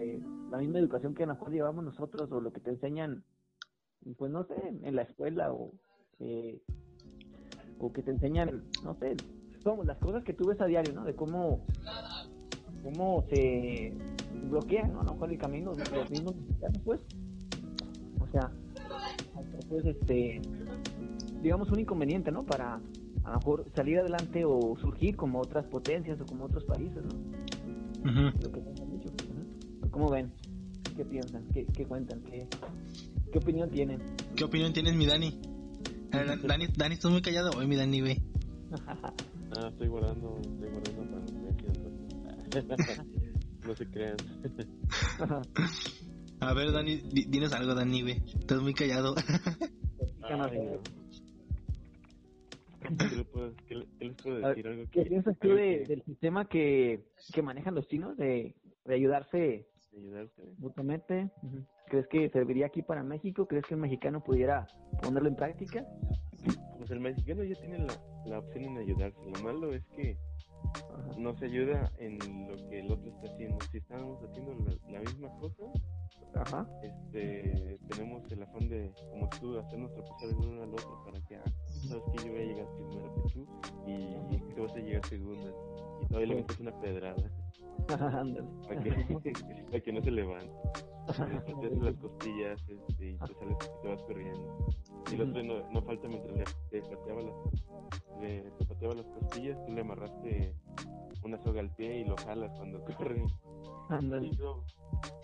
B: la misma educación que a lo mejor llevamos nosotros o lo que te enseñan pues no sé en la escuela o eh, o que te enseñan no sé como las cosas que tú ves a diario no de cómo cómo se bloquean ¿no? a lo mejor el camino los mismos mexicanos pues o sea pues este digamos un inconveniente no para a lo mejor salir adelante o surgir como otras potencias o como otros países no cómo ven qué piensan qué, qué cuentan qué, qué opinión tienen
A: qué opinión tienes mi Dani Dani Dani estás muy callado. Hoy mi Dani ve
C: ah estoy guardando estoy guardando para no se crean.
A: A ver, Dani, dinos algo, Dani, ve. Estás muy callado.
C: ¿Qué, les puedo, decir? ¿Algo
B: ¿Qué piensas tú del sistema que, que manejan los chinos de, de ayudarse, mutuamente? ¿Crees que serviría aquí para México? ¿Crees que el mexicano pudiera ponerlo en práctica?
C: Pues el mexicano ya tiene la, la opción en ayudarse. Lo malo es que no se ayuda en lo que el otro está haciendo. Si estamos haciendo la misma cosa, Ajá. Este, tenemos el afán de, como tú, hacernos tropezar el uno al otro para que, ah, sabes que yo voy a llegar primero que tú y, tú vas a llegar segundo. Y todavía le metes una pedrada. para, que, para que no se levante. Te haces las costillas este, y te sales y te vas corriendo. Y el otro no, no falta mientras le, te, pateaba las, le, te pateaba las costillas, tú le amarraste una soga al pie y lo jalas cuando corre.
B: Ándale.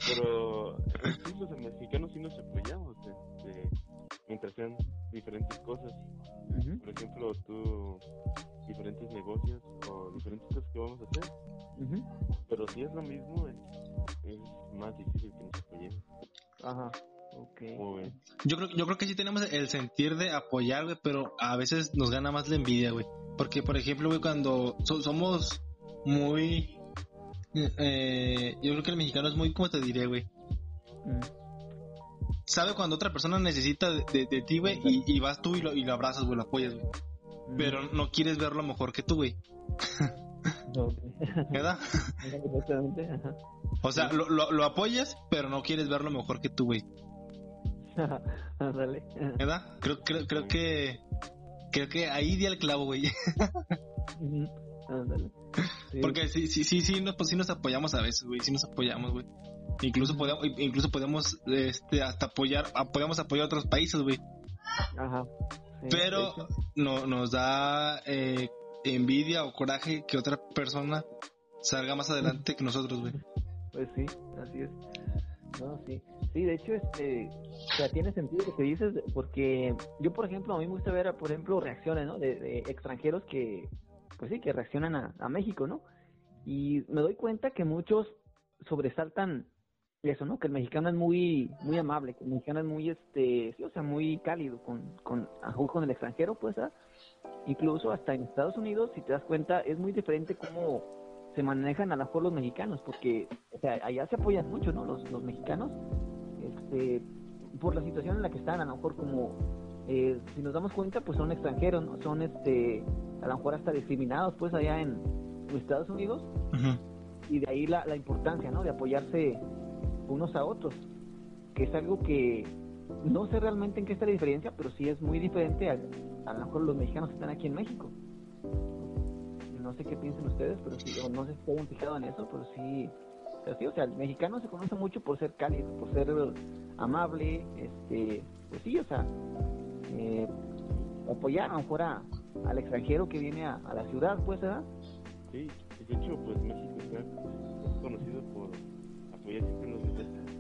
C: Pero sí, los mexicanos sí nos apoyamos este, mientras sean diferentes cosas. Por ejemplo, tú, diferentes negocios o diferentes cosas que vamos a hacer. Pero si es lo mismo, es, más difícil que nos apoyemos.
B: Ajá. Okay.
A: Yo creo, yo creo que sí tenemos el sentir de apoyar, pero a veces nos gana más la envidia, güey. Porque, por ejemplo, güey, cuando somos muy eh, yo creo que el mexicano es muy, como te diré, güey? Mm. Sabe cuando otra persona necesita de, de, ti, güey, y, vas tú y lo, y lo abrazas, güey, lo apoyas, güey. Mm. Pero no quieres verlo mejor que tú, güey. ¿Verdad? o sea, lo, lo, apoyas, pero no quieres verlo mejor que tú, güey. ¿Verdad? Creo, creo, creo que creo que ahí di el clavo, güey. Porque sí, sí, sí, sí, nos, pues, sí nos apoyamos a veces, güey, sí nos apoyamos, güey. Incluso podemos, incluso podemos, este, hasta apoyar, podemos apoyar a otros países, güey. Ajá. Pero no, nos da eh, envidia o coraje que otra persona salga más adelante que nosotros, güey.
B: Pues sí, así es. No, sí. Sí, de hecho, este, o sea, tiene sentido lo que dices, porque yo, por ejemplo, a mí me gusta ver, por ejemplo, reacciones, ¿no? De, extranjeros que, pues sí, que reaccionan a, a México, ¿no? Y me doy cuenta que muchos sobresaltan eso, ¿no? Que el mexicano es muy muy amable, que el mexicano es muy, este, sí, o sea, muy cálido con, con, con el extranjero, pues, ¿ah? Incluso hasta en Estados Unidos, si te das cuenta, es muy diferente cómo se manejan a lo mejor los mexicanos, porque, o sea, allá se apoyan mucho, ¿no? Los, los mexicanos, este, por la situación en la que están, a lo mejor como, eh, si nos damos cuenta, pues son extranjeros, ¿no? Son, este, a lo mejor hasta discriminados, pues, allá en, Estados Unidos. Y de ahí la, la importancia, ¿no? De apoyarse unos a otros, que es algo que no sé realmente en qué está la diferencia, pero sí es muy diferente a, a lo mejor los mexicanos que están aquí en México. No sé qué piensen ustedes, pero sí, no sé si han fijado en eso, pero sí, o sea, el mexicano se conoce mucho por ser cálido, por ser amable, este, pues sí, o sea, eh, apoyar a lo mejor al extranjero que viene a, la ciudad, pues, ¿verdad?
C: Sí, de hecho, pues México es conocido por apoyar siempre los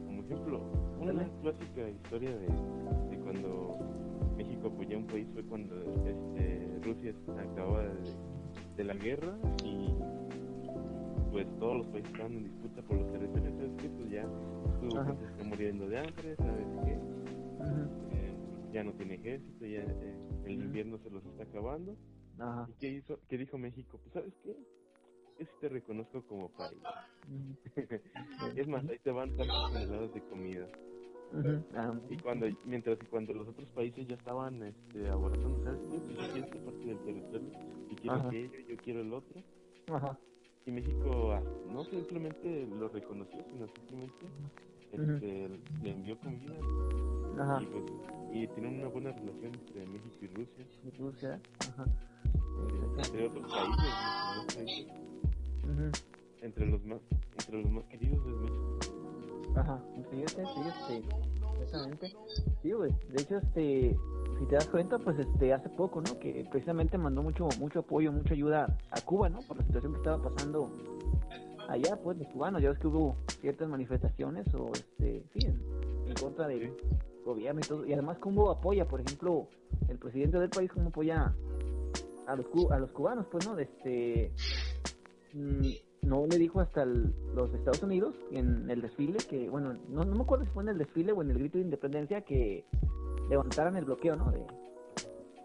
C: Como ejemplo, una clásica historia de, de, cuando México apoyó a un país fue cuando este, Rusia acababa de, la guerra y pues todos los países estaban en disputa por los territorios, ¿sabes qué? Pues ya tú se está muriendo de hambre, ¿sabes qué? Eh, ya no tiene ejército, ya eh, el invierno se los está acabando. ¿Y qué hizo? ¿Qué dijo México? Pues ¿sabes qué? Ese te reconozco como país. es más, ahí te van tantos toneladas de comida. Y cuando mientras que cuando los otros países ya estaban este, abordando, ¿sabes? Pues yo quiero esta parte del territorio y quiero aquello, yo quiero el otro. Y México ah, no simplemente lo reconoció, sino simplemente este, le envió comida. Y, pues, y tienen una buena relación entre México y Rusia.
B: Rusia, ajá.
C: Entre otros países, entre los más entre los más queridos de México.
B: Ajá, fíjate, fíjate, exactamente. Sí, güey, de hecho, este, si te das cuenta, pues este, hace poco, ¿no? Que precisamente mandó mucho, mucho apoyo, mucha ayuda a Cuba, ¿no? Por la situación que estaba pasando allá, pues, los cubanos. Ya ves que hubo ciertas manifestaciones o, este, sí, en, contra del gobierno y todo. Y además, cómo apoya, por ejemplo, el presidente del país, cómo apoya a los, a los cubanos, pues, ¿no? De este, no le dijo hasta los Estados Unidos en el desfile que, bueno, no, no me acuerdo si fue en el desfile o en el grito de independencia que levantaran el bloqueo, ¿no? De,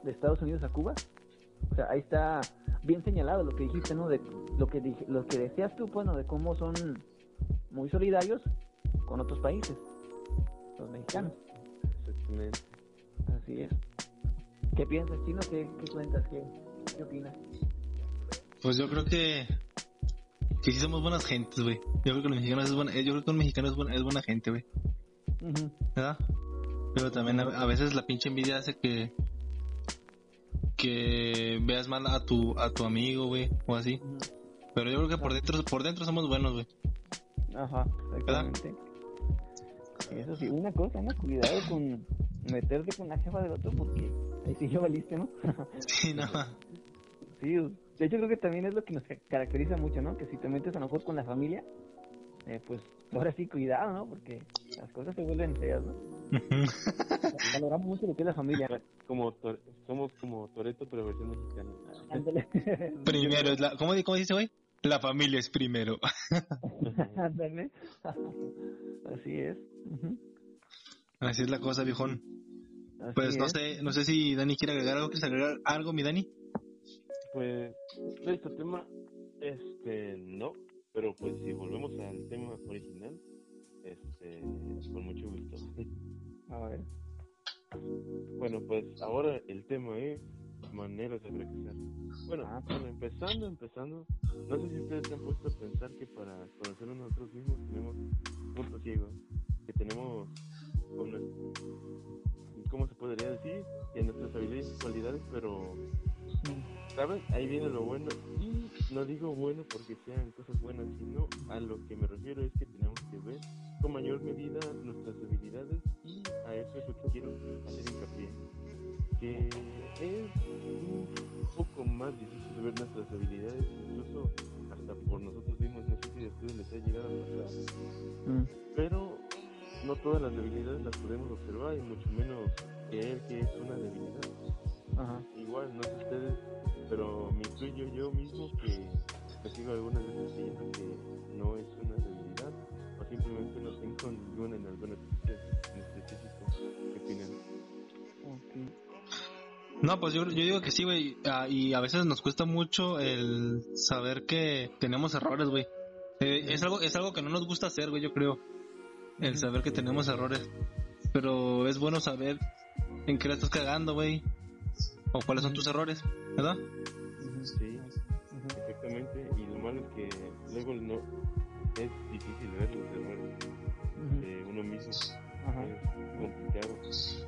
B: de Estados Unidos a Cuba. O sea, ahí está bien señalado lo que dijiste, ¿no? De lo que dije, lo que decías tú, bueno, de cómo son muy solidarios con otros países, los mexicanos.
C: Exactamente.
B: Así es. ¿Qué piensas, Chino? ¿Qué, qué cuentas? ¿Qué, ¿Qué opinas?
A: Pues yo creo que que sí somos buenas gentes, güey. Yo creo que los mexicanos es buena, yo creo que un mexicano es buena, es buena gente, güey. ¿Verdad? Pero también a, veces la pinche envidia hace que que veas mal a tu a tu amigo, güey, o así. Pero yo creo que por dentro por dentro somos buenos, güey.
B: Ajá, exactamente. Eso sí, una cosa, ¿no? Cuidado con meterte con la jefa del otro porque ahí sí yo valiste, ¿no?
A: sí, no.
B: Sí, de hecho creo que también es lo que nos caracteriza mucho, ¿no? Que si te metes a lo mejor con la familia, eh, pues ahora sí cuidado, ¿no? Porque las cosas se vuelven feas, ¿no? Valoramos mucho lo que es la familia.
C: Como somos como Toreto, pero versión mexicana.
A: primero, es la, ¿cómo, ¿cómo dice hoy? La familia es primero.
B: Ándale. Así es.
A: Así es la cosa, viejón. pues no sé, no sé si Dani quiere agregar algo, ¿quieres agregar algo, mi Dani?
C: Pues, de este tema, este, no, pero pues si volvemos al tema original, este, con mucho gusto.
B: A ver.
C: Bueno, pues ahora el tema es maneras de fracasar. Bueno, ah, bueno, empezando, empezando, no sé si ustedes se han puesto a pensar que para conocernos nosotros mismos tenemos puntos ciegos, que tenemos, ¿cómo se podría decir? Que nuestras habilidades y cualidades, pero ¿Sabes? Ahí viene lo bueno. Y no digo bueno porque sean cosas buenas, sino a lo que me refiero es que tenemos que ver con mayor medida nuestras debilidades y a eso es lo que quiero hacer hincapié. Que es un poco más difícil ver nuestras debilidades, incluso hasta por nosotros mismos, no sé si a ustedes les ha llegado a pasar. Mm. Pero no todas las debilidades las podemos observar y mucho menos creer que es una debilidad. Igual, no sé ustedes, pero me incluyo yo mismo que me sigo algunas veces creyendo que no es una debilidad o simplemente no tengo ninguna en alguna en específico. ¿Qué opinan?
A: No, pues yo, yo digo que sí, güey. Ah, y a veces nos cuesta mucho el saber que tenemos errores, güey. Eh, es algo es algo que no nos gusta hacer, güey, yo creo. El saber que tenemos errores. Pero es bueno saber en qué la estás cagando, güey. O cuáles son tus errores, ¿verdad?
C: Sí, exactamente. Y lo malo es que luego no es difícil ver los errores de uno mismo. Es complicado.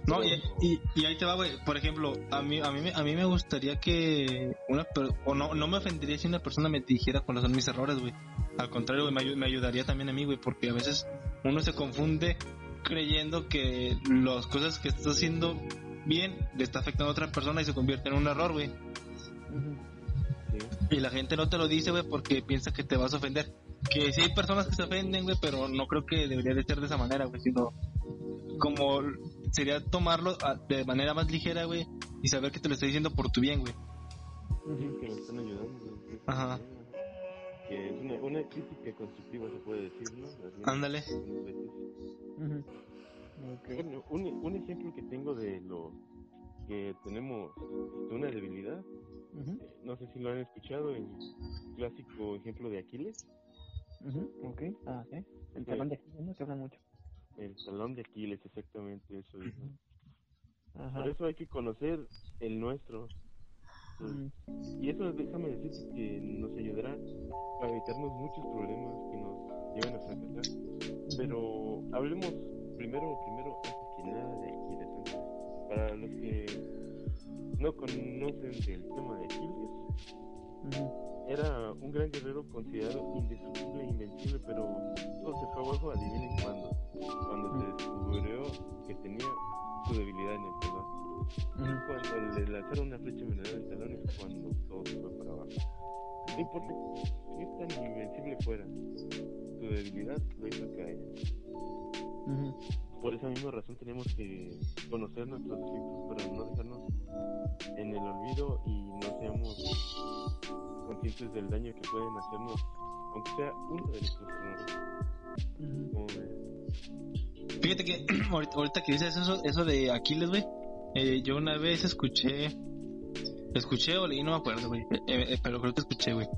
A: No, y, y, ahí te va, güey. Por ejemplo, a mí, a mí, a mí me gustaría que una o no, no me ofendería si una persona me dijera cuáles son mis errores, güey. Al contrario, me, me ayudaría también a mí, güey, porque a veces uno se confunde creyendo que las cosas que estás haciendo bien le está afectando a otra persona y se convierte en un error, güey. Y la gente no te lo dice, güey, porque piensa que te vas a ofender. Que sí hay personas que se ofenden, güey, pero no creo que debería de ser de esa manera, güey, sino como sería tomarlo de manera más ligera, güey, y saber que te lo estoy diciendo por tu bien, güey.
C: que me están ayudando. Ajá. Que es una, una crítica constructiva, se puede decir, ¿no?
A: Ándale.
C: Bueno, un, un, ejemplo que tengo de lo que tenemos una debilidad, eh, no sé si lo han escuchado, el clásico ejemplo de Aquiles.
B: Ok, ah, ¿sí? El talón de Aquiles, ¿no? Que habla mucho.
C: El talón de Aquiles, exactamente, eso es. Por eso hay que conocer el nuestro. Y eso déjame decirte que nos ayudará a evitarnos muchos problemas que nos lleven a fracasar. Pero hablemos primero, primero, antes que nada de Aquiles. Para los que no conocen del tema de Aquiles, era un gran guerrero considerado indestructible e invencible, pero todo se fue abajo, adivinen cuándo. Cuando se descubrió que tenía su debilidad en el talón. Cuando le lanzaron una flecha envenenada el talón es cuando todo se fue para abajo. No importa qué tan invencible fuera, su debilidad lo hizo caer. Por esa misma razón tenemos que conocer nuestros defectos para no dejarnos en el olvido y no seamos conscientes del daño que pueden hacernos, aunque sea uno de nuestros errores.
A: Fíjate que ahorita, que dices eso, eso de Aquiles, güey, eh, yo una vez escuché, escuché o leí, no me acuerdo, güey, eh, eh, pero creo que escuché, güey.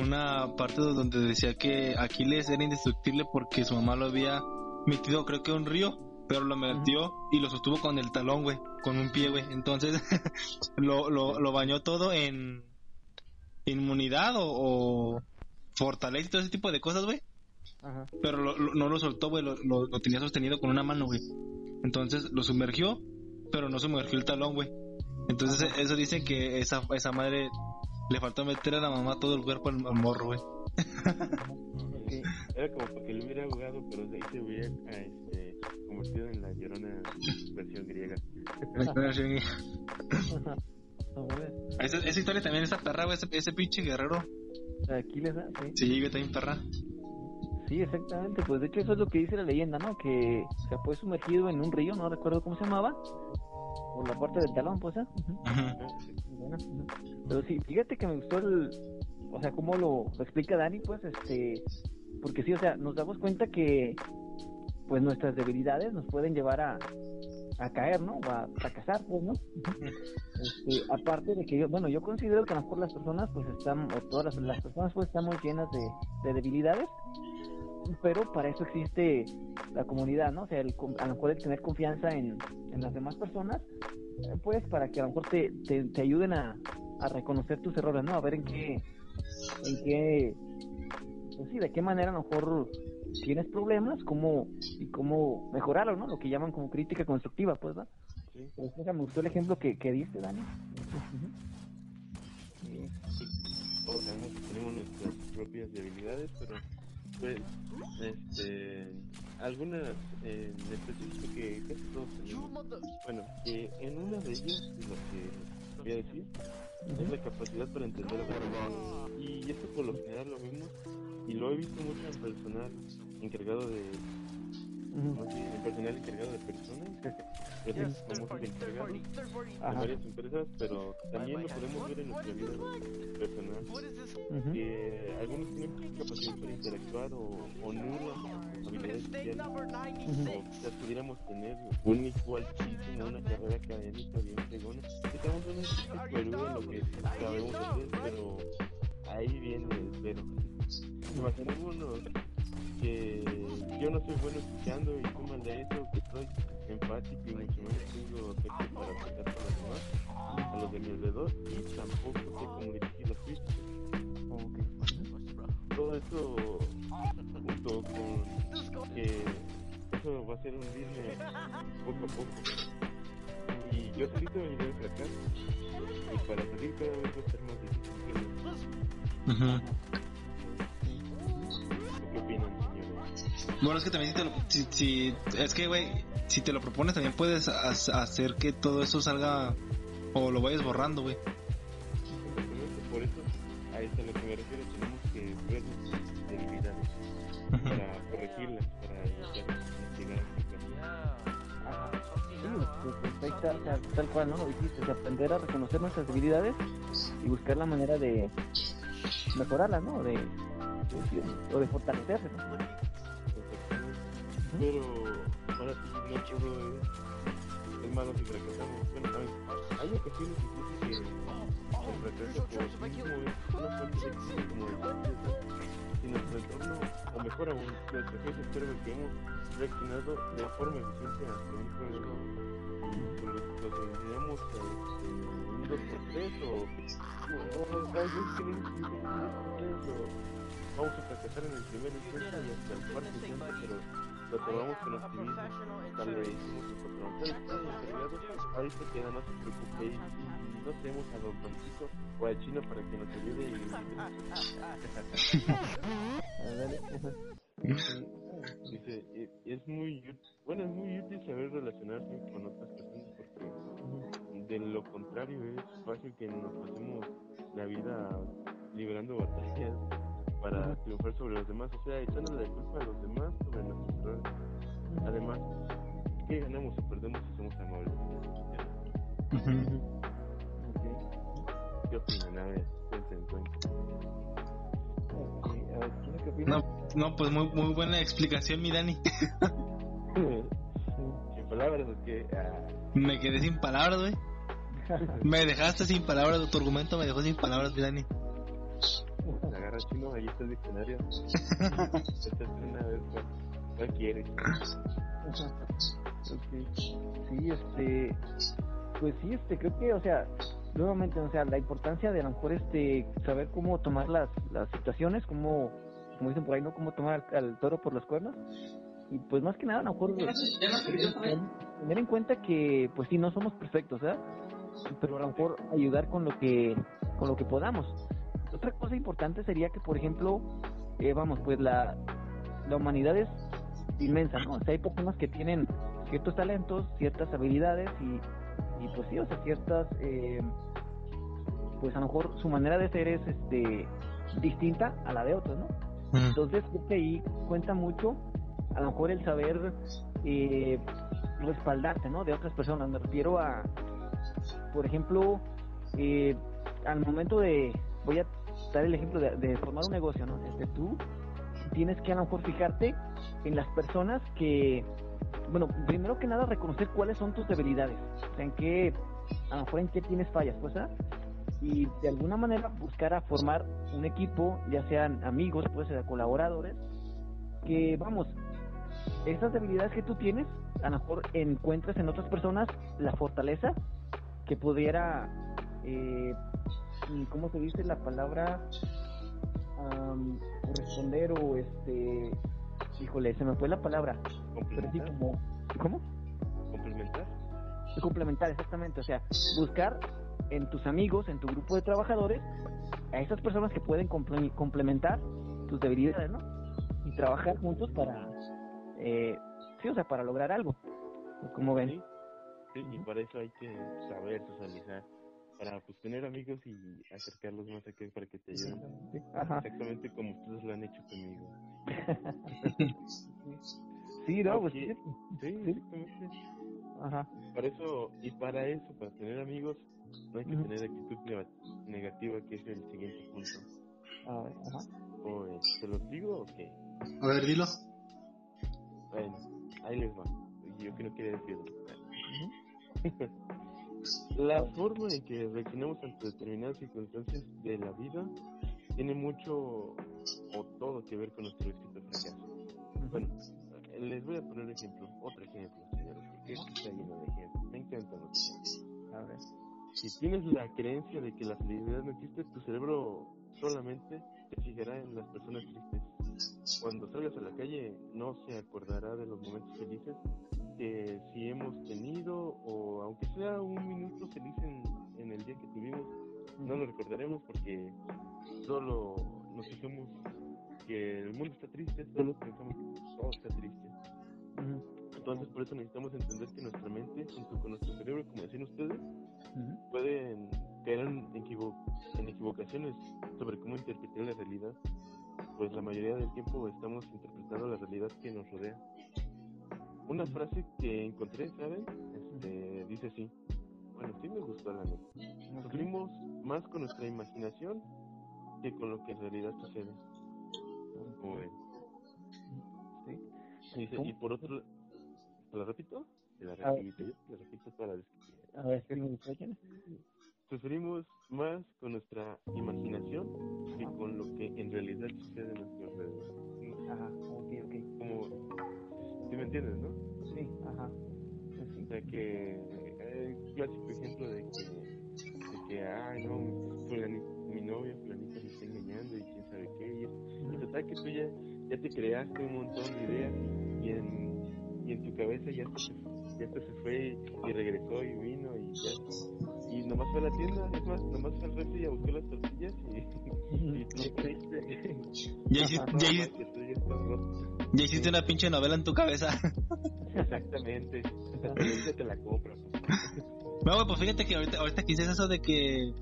A: Una parte donde decía que Aquiles era indestructible porque su mamá lo había metido, creo que un río, pero lo metió y lo sostuvo con el talón, güey, con un pie, güey. Entonces lo, lo, lo, bañó todo en inmunidad o, fortaleza y todo ese tipo de cosas, güey. Pero no lo soltó, güey, lo, lo, tenía sostenido con una mano, güey. Entonces lo sumergió, pero no sumergió el talón, güey. Entonces eso dice que esa, esa madre le faltó meter a la mamá todo el cuerpo al, morro, güey.
C: Era como porque le hubiera jugado, pero de ahí se hubiera este, convertido en la llorona versión griega.
A: esa, esa historia también, esa perra, güey, ese, ese pinche guerrero.
B: Aquiles, ¿eh?
A: Sí, sí güey, también perra.
B: Sí, exactamente, pues de hecho eso es lo que dice la leyenda, ¿no? Que se fue sumergido en un río, no recuerdo cómo se llamaba, por la parte del talón, pues, ¿eh? Pero sí, fíjate que me gustó el, o sea, cómo lo, explica Dani, pues, este, porque sí, o sea, nos damos cuenta que, pues, nuestras debilidades nos pueden llevar a, a caer, ¿no? O a fracasar, pues, ¿no? Este, aparte de que yo, bueno, yo considero que a lo mejor las personas, pues, están, o todas las, personas, pues, estamos llenas de, de debilidades, pero para eso existe la comunidad, ¿no? O sea, el, a lo mejor el tener confianza en, en las demás personas, eh, pues para que a lo mejor te, te, ayuden a, a, reconocer tus errores, ¿no? A ver en qué, en qué, pues sí, de qué manera a lo mejor tienes problemas, cómo, y cómo mejorarlo, ¿no? Lo que llaman como crítica constructiva, pues, ¿no? Sí. Pues, me gustó el ejemplo que, que diste, Dani.
C: propias debilidades, pero pues, este, algunas en específico que casi todos tenemos. Bueno, que en una de ellas, lo que voy a decir, es la capacidad para entender Y esto por lo general lo vemos y lo he visto mucho en personal encargado de el personal encargado de personas, es famoso encargado de varias empresas, pero también lo podemos ver en nuestra vida personal, que algunos tienen capacidad para interactuar o, o nulas habilidades sociales, o quizás pudiéramos tener un igual chiste una carrera académica bien pegona, estamos en un Perú en lo que sabemos hacer, pero ahí viene el pero. Imaginémonos que yo no soy bueno escuchando y tú de eso, que soy empático y mucho menos tengo efectos para afectar a los demás, a los de mi alrededor, y tampoco sé cómo dirigir los. Todo eso, junto con que eso va a ser un business poco a poco. Y yo solito me iré a sacar, y para salir cada vez va a ser más difícil. ¿Qué opinan?
A: Bueno, es que también si, si, es que, güey, si te lo propones también puedes hacer que todo eso salga o lo vayas borrando, güey.
C: Por eso, a eso a lo que me refiero, tenemos que ver debilidades para corregirlas, para
B: a Sí, tal cual, ¿no? Lo dijiste, aprender a reconocer nuestras debilidades y buscar la manera de mejorarlas, ¿no? De, o de fortalecerse
C: pero ahora sí no todo es, malo si fracasamos. Bueno, hay ocasiones que el fracaso por sí mismo es una como de si nuestro entorno, o mejor aún, nuestro jefe espera que hemos reaccionado de forma eficiente ante un problema y los enseñamos un 2 por 3 o, o, no o vamos a fracasar en el primer intento y hasta el cuarto intento, pero lo tomamos con optimismo. Tal vez hicimos el patrón. ¿Sabes qué? Encargado, ahorita que nada más se preocupe y, no tenemos a Don Francisco o al chino para que nos ayude y... Dice, es muy bueno, es muy útil saber relacionarse con otras personas porque de lo contrario es fácil que nos pasemos la vida liberando batallas para triunfar sobre los demás, o sea, echándole la culpa a los demás sobre nuestros errores. Además, ¿qué ganamos o perdemos si somos amables? ¿Qué opinan? A ver, en cuenta.
A: No, no, pues muy, muy buena explicación, mi Dani.
C: sin palabras, es que. Ah.
A: Me quedé sin palabras, güey. me dejaste sin palabras, tu argumento me dejó sin palabras, mi Dani
C: chino, ahí está el diccionario. Esta es una vez, ¿cuál quieres?
B: Sí, este, pues sí, este, creo que, o sea, nuevamente, o sea, la importancia de a lo mejor este, saber cómo tomar las, las situaciones, cómo, como dicen por ahí, ¿no? Cómo tomar al, toro por las cuernas. Y pues más que nada, a lo mejor tener en cuenta que, pues sí, no somos perfectos, ¿verdad? Pero a lo mejor ayudar con lo que, con lo que podamos otra cosa importante sería que, por ejemplo, eh, vamos, pues la, la humanidad es inmensa, ¿no? O sea, hay personas que tienen ciertos talentos, ciertas habilidades y, y pues sí, o sea, ciertas, eh, pues a lo mejor su manera de ser es este distinta a la de otros, ¿no? Entonces creo que ahí cuenta mucho, a lo mejor el saber eh, respaldarte, ¿no? De otras personas. Me refiero a, por ejemplo, eh, al momento de, voy a dar el ejemplo de, formar un negocio, ¿no? Este, tú tienes que a lo mejor fijarte en las personas que, bueno, primero que nada reconocer cuáles son tus debilidades, o sea, en qué, a lo mejor en qué tienes fallas, pues, ¿ah? Y de alguna manera buscar a formar un equipo, ya sean amigos, puede ser colaboradores, que, vamos, esas debilidades que tú tienes, a lo mejor encuentres en otras personas la fortaleza que pudiera eh, ¿cómo se dice la palabra? corresponder o este, híjole, se me fue la palabra. Pero sí como, ¿cómo?
C: Complementar.
B: Complementar, exactamente. O sea, buscar en tus amigos, en tu grupo de trabajadores, a esas personas que pueden complementar tus debilidades, ¿no? Y trabajar juntos para, eh, sí, o sea, para lograr algo. Como ven.
C: Sí, y para eso hay que saber socializar para pues tener amigos y acercarlos más a que para que te ayuden. Exactamente como ustedes lo han hecho conmigo.
B: sí, no, pues
C: sí, exactamente. Ajá. Para eso, y para eso, para tener amigos, no hay que tener actitud negativa, que es el siguiente punto. A ver, ajá. O, eh, ¿Te lo digo o qué?
A: A ver, dilo.
C: Bueno, ahí les va. Yo que no quería decirlo. La forma en que reaccionamos ante determinadas circunstancias de la vida tiene mucho o todo que ver con nuestro éxito de fracaso. Bueno, les voy a poner ejemplo, otro ejemplo, señores, porque esto está lleno de ejemplos. Me encantan los ejemplos. A ver. Si tienes la creencia de que la felicidad no existe, tu cerebro solamente te fijará en las personas tristes. Cuando salgas a la calle, no se acordará de los momentos felices que si hemos tenido o aunque sea un minuto feliz en, en el día que tuvimos, no lo recordaremos porque solo nos fijamos que el mundo está triste, solo pensamos que todo está triste. Entonces por eso necesitamos entender que nuestra mente, junto con nuestro cerebro, como decían ustedes, pueden caer en, en equivocaciones sobre cómo interpretar la realidad, pues la mayoría del tiempo estamos interpretando la realidad que nos rodea. Una frase que encontré, ¿saben? Este, dice así. Bueno, sí me gustó la neta. Sufrimos más con nuestra imaginación que con lo que en realidad sucede. Como ven. ¿Sí? Dice, y por otro ¿la repito? La repito, la repito para describir.
B: A ver, ¿qué me
C: Sufrimos más con nuestra imaginación que con lo que en realidad sucede en nuestro alrededor.
B: Ajá, ok, ok.
C: Como ¿Sí me entiendes, no?
B: Sí, ajá.
C: O sea que es clásico ejemplo de que, de que ay, no, mi novia, fulanita me está engañando y quién sabe qué. Y, total que tú ya, ya te creaste un montón de ideas y en, y en tu cabeza ya se, ya se fue y regresó y vino y ya. Y nomás fue a la tienda, es más, nomás fue al resto y a buscar las tortillas y, y tú ya creíste.
A: Ya, ya, ya, ya hiciste una pinche novela en tu cabeza.
C: Exactamente. te la compro.
A: No, pues fíjate que ahorita, ahorita que eso de que.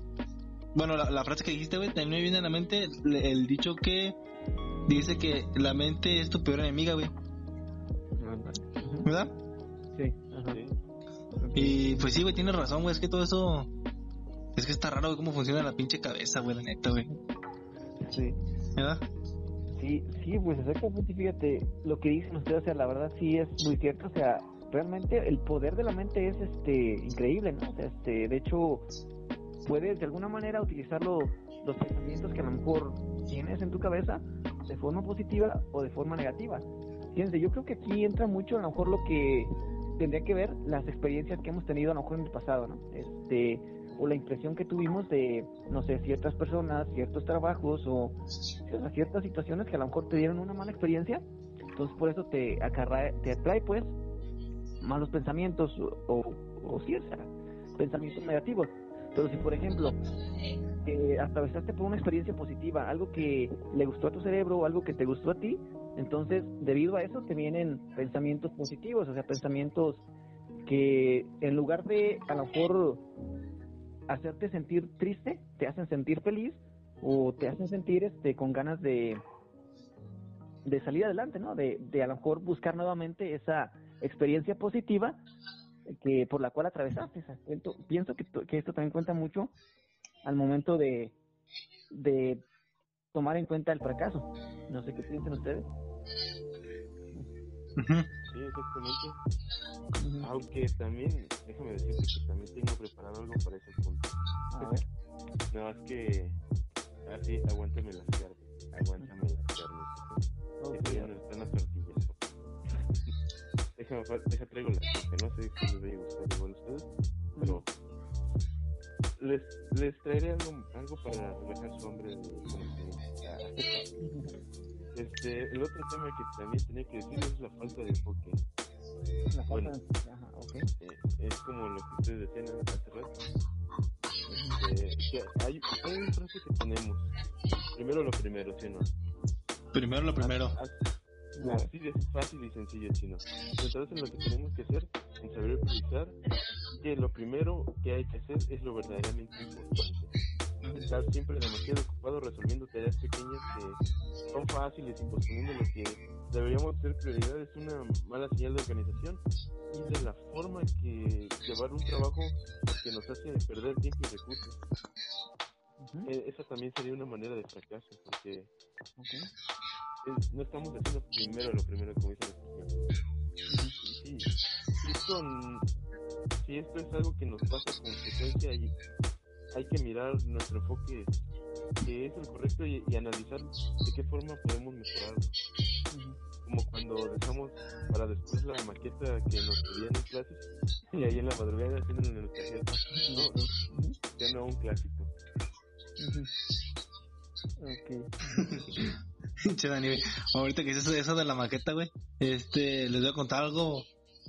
A: Bueno, la, frase que dijiste, güey, también me viene a la mente el, dicho que dice que la mente es tu peor enemiga, güey. ¿Verdad?
B: Sí.
A: Y pues sí, güey, tienes razón, güey, es que todo eso. Es que está raro, güey, cómo funciona la pinche cabeza, güey, la neta, güey.
B: Sí.
A: ¿Verdad?
B: Sí, sí, pues exactamente, fíjate, lo que dicen ustedes, o sea, la verdad sí es muy cierto, o sea, realmente el poder de la mente es este increíble, ¿no? O sea, este, de hecho, puedes de alguna manera utilizar los pensamientos que a lo mejor tienes en tu cabeza de forma positiva o de forma negativa. Fíjense, yo creo que aquí entra mucho a lo mejor lo que tendría que ver las experiencias que hemos tenido a lo mejor en el pasado, ¿no? Este, o la impresión que tuvimos de, no sé, ciertas personas, ciertos trabajos o, ciertas situaciones que a lo mejor te dieron una mala experiencia, entonces por eso te, te atrae pues malos pensamientos o, o, pensamientos negativos. Pero si por ejemplo eh, atravesaste por una experiencia positiva, algo que le gustó a tu cerebro o algo que te gustó a ti, entonces debido a eso te vienen pensamientos positivos, o sea, pensamientos que en lugar de a lo mejor hacerte sentir triste, te hacen sentir feliz o te hacen sentir este con ganas de de salir adelante, ¿no? De, de a lo mejor buscar nuevamente esa experiencia positiva que por la cual atravesaste. pienso que, que esto también cuenta mucho al momento de, de tomar en cuenta el fracaso. No sé qué piensan ustedes.
C: Sí, exactamente. Aunque también, déjame decirte que también tengo preparado algo para ese punto. A ver. No, es que. Así, ah, aguántame las carnes. Aguántame las carnes. Ya no están las tortillas. déjame, deja traigo la que no sé si les voy a gustar igual a ustedes, pero. Les, les traeré algo, algo para relajar su hambre de Este, el otro tema que también tenía que decir es la falta de enfoque.
B: La falta de Ajá, okay.
C: Eh, es como lo que ustedes decían hace rato. Este, que hay, hay un frase que tenemos. Primero lo primero, ¿sí o no?
A: Primero lo primero.
C: Así de fácil y sencillo, chino. Entonces lo que tenemos que hacer es saber priorizar que lo primero que hay que hacer es lo verdaderamente importante. Estar siempre demasiado ocupado resolviendo tareas pequeñas que son fáciles y posponiendo lo que deberíamos ser prioridad es una mala señal de organización y de la forma que llevar un trabajo que nos hace perder tiempo y recursos. E, esa también sería una manera de fracaso, porque no estamos haciendo primero lo primero como dice la expresión. si, esto, si esto es algo que nos pasa con frecuencia, y hay que mirar nuestro enfoque que es el correcto y, analizar de qué forma podemos mejorarlo. Como cuando dejamos para después la maqueta que nos pedían en clases y ahí en la madrugada haciendo en el universidad. No, no, ya no un clásico.
A: Ok. che, Dani, ahorita que dices eso de la maqueta, güey, este, les voy a contar algo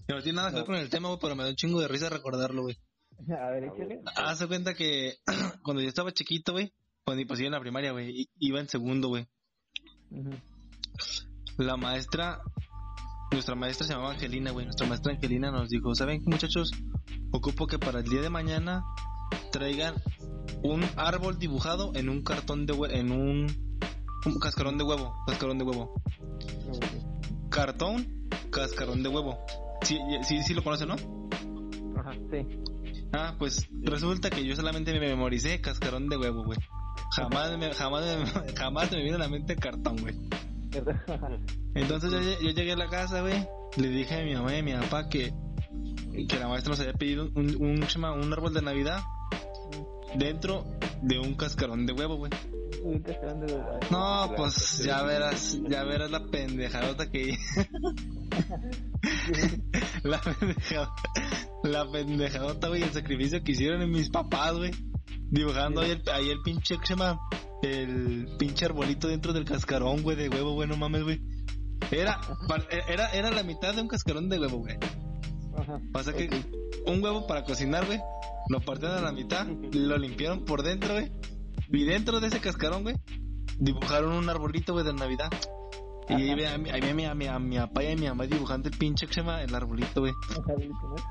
A: que no tiene nada que ver con el tema, güey, pero me da un chingo de risa recordarlo, güey.
B: A ver, échale.
A: Haz cuenta que cuando yo estaba chiquito, güey, cuando pues iba en la primaria, güey, iba en segundo, güey. La maestra, nuestra maestra se llamaba Angelina, güey. Nuestra maestra Angelina nos dijo, ¿saben qué, muchachos? Ocupo que para el día de mañana traigan un árbol dibujado en un cartón de en un un cascarón de huevo, cascarón de huevo. Cartón, cascarón de huevo. Sí, sí, sí lo conoce, ¿no?
B: Ajá, sí.
A: Ah, pues resulta que yo solamente me memoricé cascarón de huevo, güey. Jamás me, jamás, me, jamás me vino a la mente cartón, güey. Entonces yo, yo, llegué a la casa, güey. Le dije a mi mamá y a mi papá que, que la maestra nos había pedido un, un, un árbol de Navidad dentro de un cascarón de huevo, güey. No, pues ya verás, ya verás la pendejadota que la pendejadota, la pendejadota, güey, el sacrificio que hicieron en mis papás, güey. Dibujando ahí el, ahí el pinche, ¿qué se llama? El pinche arbolito dentro del cascarón, güey, de huevo, güey, no mames, güey. Era, era, era la mitad de un cascarón de huevo, güey. Pasa que un huevo para cocinar, güey, lo partieron a la mitad, lo limpiaron por dentro, güey, y dentro de ese cascarón, güey, dibujaron un arbolito, güey, de Navidad. Y ahí vi a, mi, a, mi, a, mi, papá y a mi mamá dibujando el pinche que se llama el arbolito, güey.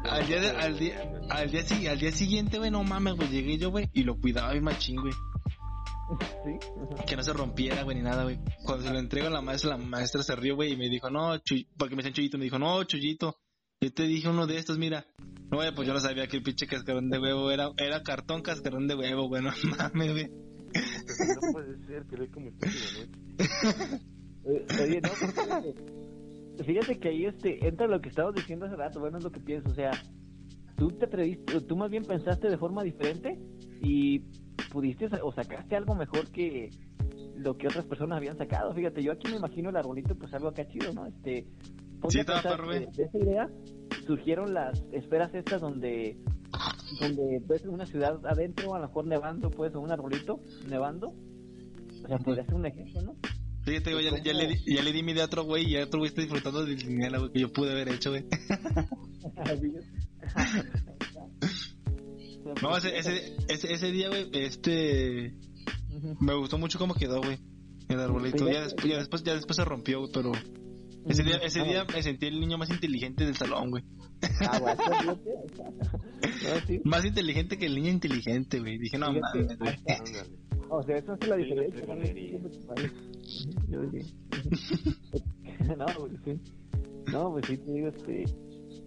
A: al, día al, día, al, día, al día siguiente, güey, no mames, güey, llegué yo, güey, y lo cuidaba bien machín, güey. ¿Sí? Que no se rompiera, güey, ni nada, güey. Cuando se lo entrego a la maestra, la maestra se rió, güey, y me dijo, no, chuy, porque me decían chullito, me dijo, no, chullito, yo te dije uno de estos, mira. No, güey, pues yo no sabía que el pinche cascarón de huevo era, era cartón cascarón de huevo, güey, no mames, güey.
C: No puede ser, que como
B: Oye, no, fíjate que ahí este, entra lo que estabas diciendo hace rato, bueno, es lo que pienso, o sea, tú te atreviste, tú más bien pensaste de forma diferente y pudiste o sacaste algo mejor que lo que otras personas habían sacado. Fíjate, yo aquí me imagino el arbolito, pues algo acá chido, ¿no? Este,
A: sí, de,
B: de esa idea surgieron las esferas estas donde donde ves una ciudad adentro, a lo mejor nevando, pues, o un arbolito nevando. O sea, podría ser un ejemplo, ¿no?
A: Sí, te digo, ya, ya, le, ya le di mi de otro güey y ya otro güey está disfrutando del dinero que yo pude haber hecho, güey. no, ese, ese, ese, ese día, güey, este... Me gustó mucho cómo quedó, güey. El arbolito. Ya, después, ya, después, ya después se rompió, güey, pero... Ese día, ese día me sentí el niño más inteligente del salón, güey. Ah, más inteligente que el niño inteligente, güey. Dije, no mames, güey.
B: O sea, eso es la diferencia. no, pues sí. No, pues sí, te digo, este.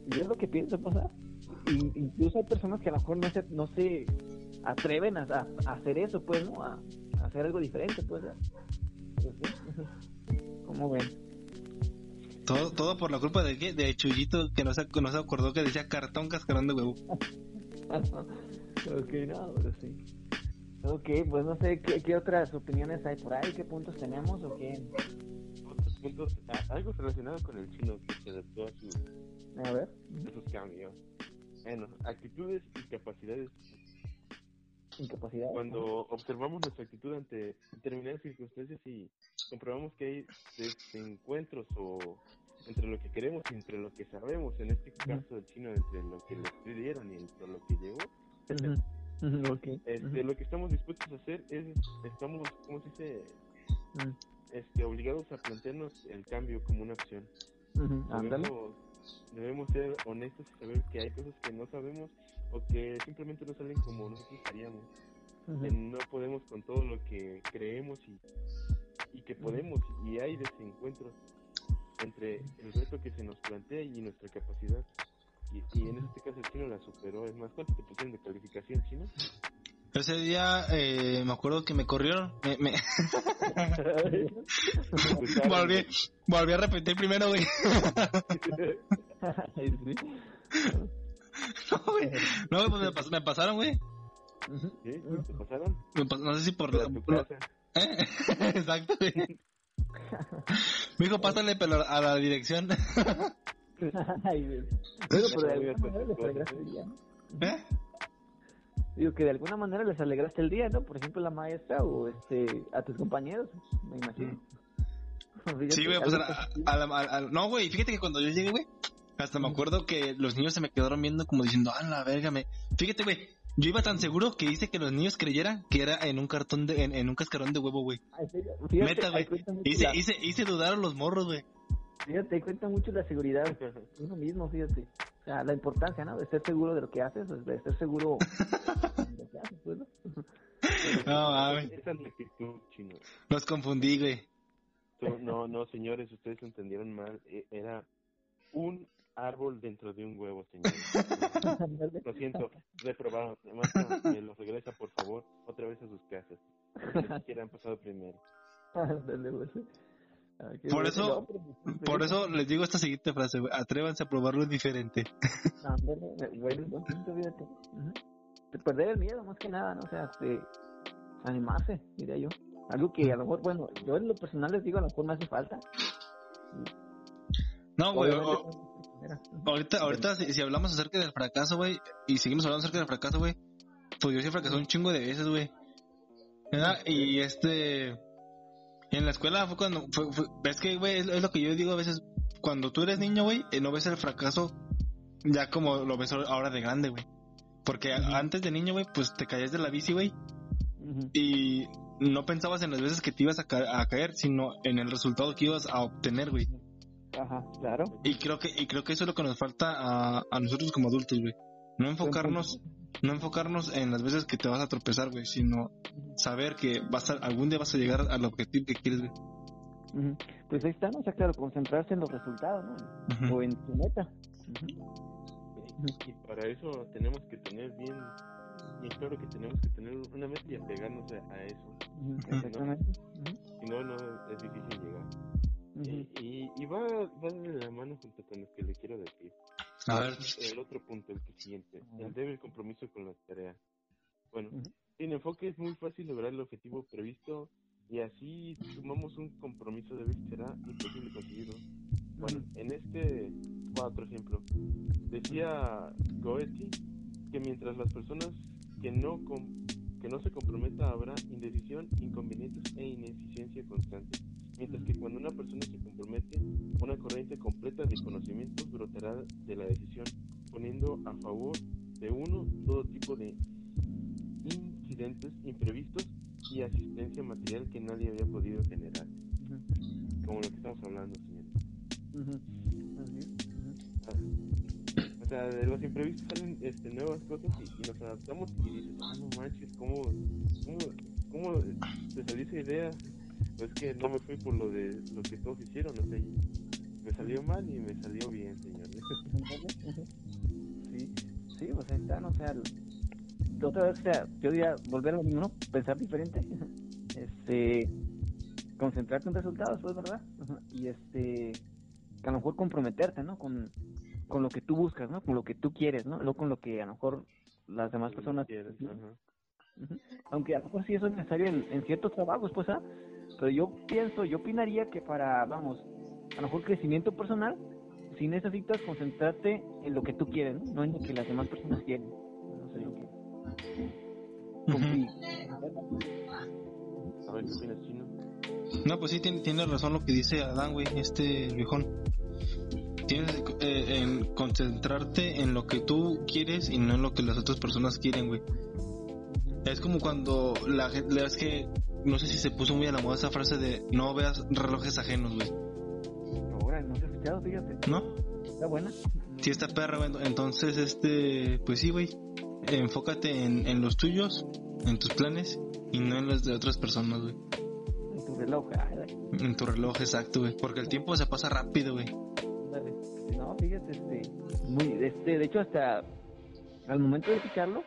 B: Yo es lo que pienso, pasa. Pues, incluso hay personas que a lo mejor no se, no se atreven a, a hacer eso, pues, ¿no? A, a, hacer algo diferente, pues. pues sí. ¿Cómo ven?
A: Todo, todo por la culpa de qué? De Chuyito que no se, no se acordó que decía cartón cascarón de huevo.
B: ok, no, pero sí. Ok, pues no sé ¿qué, qué, otras opiniones hay por ahí, qué puntos tenemos o qué.
C: Otros puntos, algo relacionado con el chino que se adaptó a, su,
B: a ver.
C: sus cambios. Bueno, actitudes y capacidades.
B: Incapacidades.
C: Cuando observamos nuestra actitud ante determinadas circunstancias y comprobamos que hay desencuentros o entre lo que queremos y entre lo que sabemos, en este caso del chino, entre lo que le pidieron y entre lo que llegó. este, Lo que estamos dispuestos a hacer es, estamos, ¿cómo se dice? este, obligados a plantearnos el cambio como una opción. debemos, ser honestos y saber que hay cosas que no sabemos o que simplemente no salen como nosotros haríamos. no podemos con todo lo que creemos y, y que podemos y hay desencuentros entre el reto que se nos plantea y nuestra capacidad. Y, en este caso el chino la superó. Es más, ¿cuánto te pusieron de calificación chino?
A: Ese día eh, me acuerdo que me corrieron. Me, me... volví, volví a repetir primero, güey. no, güey. No, pues me, pas me pasaron, güey.
C: ¿Sí? ¿Te pasaron?
A: no sé si por la... ¿Eh? Exacto, güey. Me dijo, pásale pero a la dirección.
B: Ay, pero de alguna manera les alegraste el día, ¿no? ¿Eh? Digo que de alguna manera les alegraste el día, ¿no? Por ejemplo, la maestra o este a tus compañeros, me imagino.
A: sí, güey, pues a, no, güey, fíjate que cuando yo llegué, güey, hasta me acuerdo que los niños se me quedaron viendo como diciendo, ah, la verga, me... Fíjate, güey, yo iba tan seguro que hice que los niños creyeran que era en un cartón de, en, un cascarón de huevo, güey. Meta, güey. Hice, hice, hice dudar a los morros, güey.
B: Fíjate, cuenta mucho la seguridad uno mismo, fíjate. O sea, la importancia, ¿no? De estar seguro de lo que haces, de estar seguro de lo que haces, pues, ¿no?
A: No, mames. Los confundí, güey.
C: No, no, señores, ustedes entendieron mal. E, era un árbol dentro de un huevo, señor. Lo siento, reprobado. me lo regresa, por favor, otra vez a sus casas. Ni siquiera han pasado primero.
A: Ah, por eso, por eso les digo esta siguiente frase, atrévanse a probarlo diferente.
B: Perder el miedo, más que nada, ¿no? O sea, este, animarse, diría yo. Algo que a lo mejor, bueno, yo en lo personal les digo, a lo mejor me hace falta.
A: No, güey, ahorita, ahorita si, hablamos acerca del fracaso, güey, y seguimos hablando acerca del fracaso, güey, pues yo sí fracasé un chingo de veces, güey. Y este, en la escuela fue cuando, fue, es que, güey, es, lo que yo digo a veces, cuando tú eres niño, güey, eh, no ves el fracaso ya como lo ves ahora de grande, güey. Porque antes de niño, güey, pues te caías de la bici, güey. Y no pensabas en las veces que te ibas a, a caer, sino en el resultado que ibas a obtener, güey.
B: Ajá, claro.
A: Y creo que y creo que eso es lo que nos falta a, a nosotros como adultos, güey. No enfocarnos no enfocarnos en las veces que te vas a tropezar, güey, sino saber que vas a, algún día vas a llegar al objetivo que quieres,
B: güey. Pues ahí está, ¿no? O sea, claro, concentrarse en los resultados, ¿no? O en tu meta.
C: Y para eso tenemos que tener bien, y claro que tenemos que tener una meta y apegarnos a, eso. Exactamente. Si no, no es difícil llegar y, y, va, va de la mano junto con lo que le quiero decir. A ver. El otro punto, el siguiente, el débil compromiso con las tareas. Bueno, sin enfoque es muy fácil lograr el objetivo previsto y así sumamos un compromiso débil será imposible conseguirlo. Bueno, en este otro ejemplo, decía Goethe que mientras las personas que no que no se comprometa habrá indecisión, inconvenientes e ineficiencia constante mientras que cuando una persona se compromete, una corriente completa de conocimientos brotará de la decisión, poniendo a favor de uno todo tipo de incidentes imprevistos y asistencia material que nadie había podido generar. Como lo que estamos hablando, señor. O sea, de los imprevistos salen este, nuevas cosas y, nos adaptamos y dices, ah, no manches, ¿cómo, cómo, cómo te salió esa idea? Pues que no me fui por lo de lo que todos hicieron, no sé, me salió mal y me salió bien, señor.
B: sí, sí, pues ahí está, ¿no? o sea, otra vez, o sea, yo diría volver a lo mismo, pensar diferente, este, concentrarte en resultados, pues, ¿verdad? Y este, a lo mejor comprometerte, ¿no? Con, con lo que tú buscas, ¿no? Con lo que tú quieres, ¿no? No con lo que a lo mejor las demás personas... Quieres, Aunque a lo mejor sí eso es necesario en, en ciertos trabajos, pues, ¿ah? Pero yo pienso, yo opinaría que para, vamos, a lo mejor crecimiento personal, si necesitas concentrarte en lo que tú quieres, no, en lo que las demás personas quieren. No sé yo qué.
C: A ver, ¿qué opinas, Chino?
A: No, pues sí, tiene, tiene razón lo que dice Adán, güey, este viejón. Tienes eh, en concentrarte en lo que tú quieres y no en lo que las otras personas quieren, güey. Es como cuando la gente, es que no sé si se puso muy a la moda esa frase de no veas relojes ajenos, güey.
B: Ahora, no se ha escuchado, fíjate.
A: ¿No?
B: Está buena.
A: Sí, está perra, güey. Entonces, este, pues sí, güey. Enfócate en, en los tuyos, en tus planes y no en los de otras personas, güey.
B: En tu reloj,
A: En tu reloj, exacto, güey. Porque el tiempo se pasa rápido, güey.
B: No, fíjate, este, muy, este, de hecho hasta al momento de escucharlo,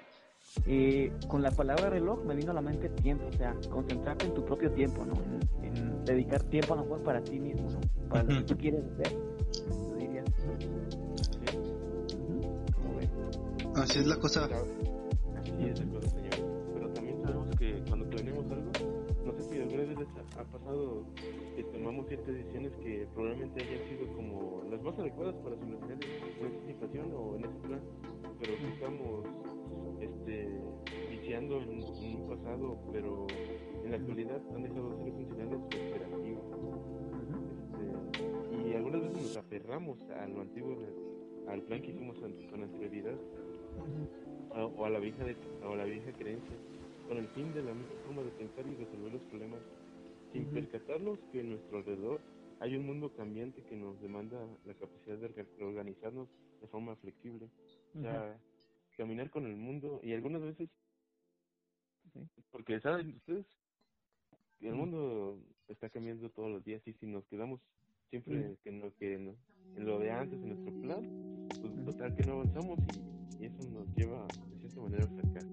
B: eh, con la palabra reloj me vino a la mente tiempo, o sea, concentrarte en tu propio tiempo, ¿no? En, dedicar tiempo a lo mejor para ti mismo, ¿no? Para lo que tú quieres hacer, lo diría.
A: Así es la cosa.
C: Así es la cosa, señor. Pero también sabemos que cuando planeamos algo, no sé si alguna vez ha pasado que tomamos ciertas decisiones que probablemente hayan sido como las más adecuadas para solucionar esa situación o en ese plan, pero que estamos este, viciando en, un pasado, pero en la actualidad han dejado de ser funcionales o operativos. Este, y algunas veces nos aferramos a lo antiguo, al plan que hicimos con anterioridad, o, a la vieja de, o a la vieja creencia, con el fin de la misma forma de pensar y resolver los problemas, sin percatarnos que en nuestro alrededor hay un mundo cambiante que nos demanda la capacidad de organizarnos de forma flexible. O sea, caminar con el mundo y algunas veces, porque saben ustedes que el mundo está cambiando todos los días y si nos quedamos siempre en lo que en lo de antes en nuestro plan, pues total que no avanzamos y, eso nos lleva de cierta manera a fracaso.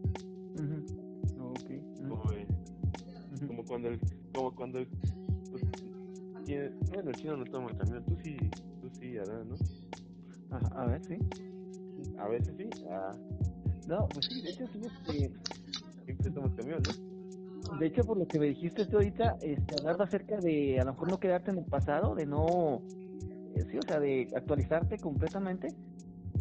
C: Como, cuando el, como cuando el, pues, bueno el chino no toma el camión, tú sí, tú sí, Adán, ¿no?
B: a ver, sí.
C: A veces sí. Ah.
B: No, pues sí, de hecho sí, este...
C: Siempre estamos cambiando, ¿no?
B: De hecho, por lo que me dijiste tú ahorita, este, hablar acerca de a lo mejor no quedarte en el pasado, de no... Eh, sí, o sea, de actualizarte completamente.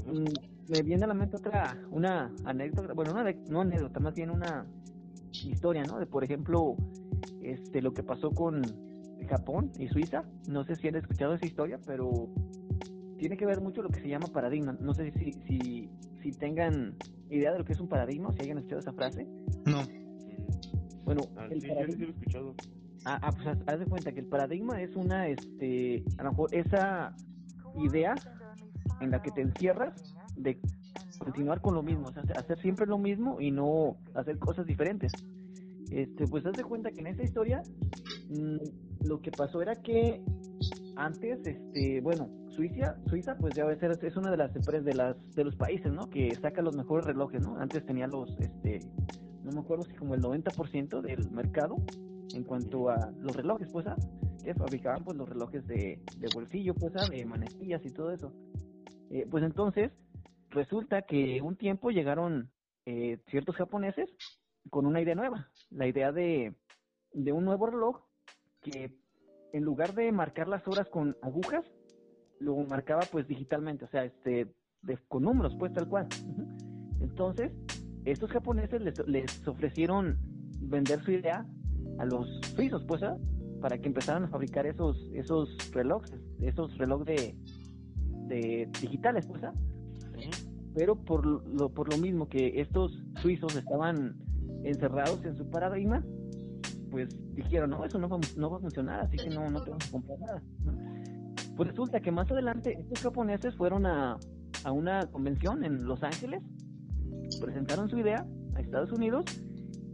B: Mm, me viene a la mente otra, una anécdota, bueno, una, no anécdota, más bien una historia, ¿no? De, por ejemplo, este, lo que pasó con Japón y Suiza. No sé si han escuchado esa historia, pero tiene que ver mucho lo que se llama paradigma. No sé si, si, si tengan idea de lo que es un paradigma, si hayan escuchado esa frase.
A: No.
B: Bueno,
C: ah, el sí, paradigma... he escuchado.
B: Ah, ah, pues haz de cuenta que el paradigma es una, este, a lo mejor esa idea en la que te encierras de continuar con lo mismo, o sea, hacer siempre lo mismo y no hacer cosas diferentes. Este, pues haz de cuenta que en esa historia mm, lo que pasó era que antes, este, bueno, Suiza, Suiza, pues ya ser, es una de las empresas de las de los países, ¿no? Que saca los mejores relojes, ¿no? Antes tenía los, este, no me acuerdo si como el 90% del mercado en cuanto a los relojes, pues, ¿ah? que fabricaban pues los relojes de, de bolsillo, pues, ¿ah? de manecillas y todo eso. Eh, pues entonces resulta que un tiempo llegaron eh, ciertos japoneses con una idea nueva, la idea de, de un nuevo reloj que en lugar de marcar las horas con agujas, lo marcaba pues digitalmente, o sea, este, con números, pues tal cual. Entonces, estos japoneses les, ofrecieron vender su idea a los suizos, pues, ¿ah? para que empezaran a fabricar esos, esos relojes, esos relojes de, de digitales, pues, ¿ah? pero por lo, por lo mismo que estos suizos estaban encerrados en su paradigma, pues dijeron, no, eso no va, no va a funcionar, así que no, no tenemos que comprar nada. Pues resulta que más adelante estos japoneses fueron a, a una convención en Los Ángeles, presentaron su idea a Estados Unidos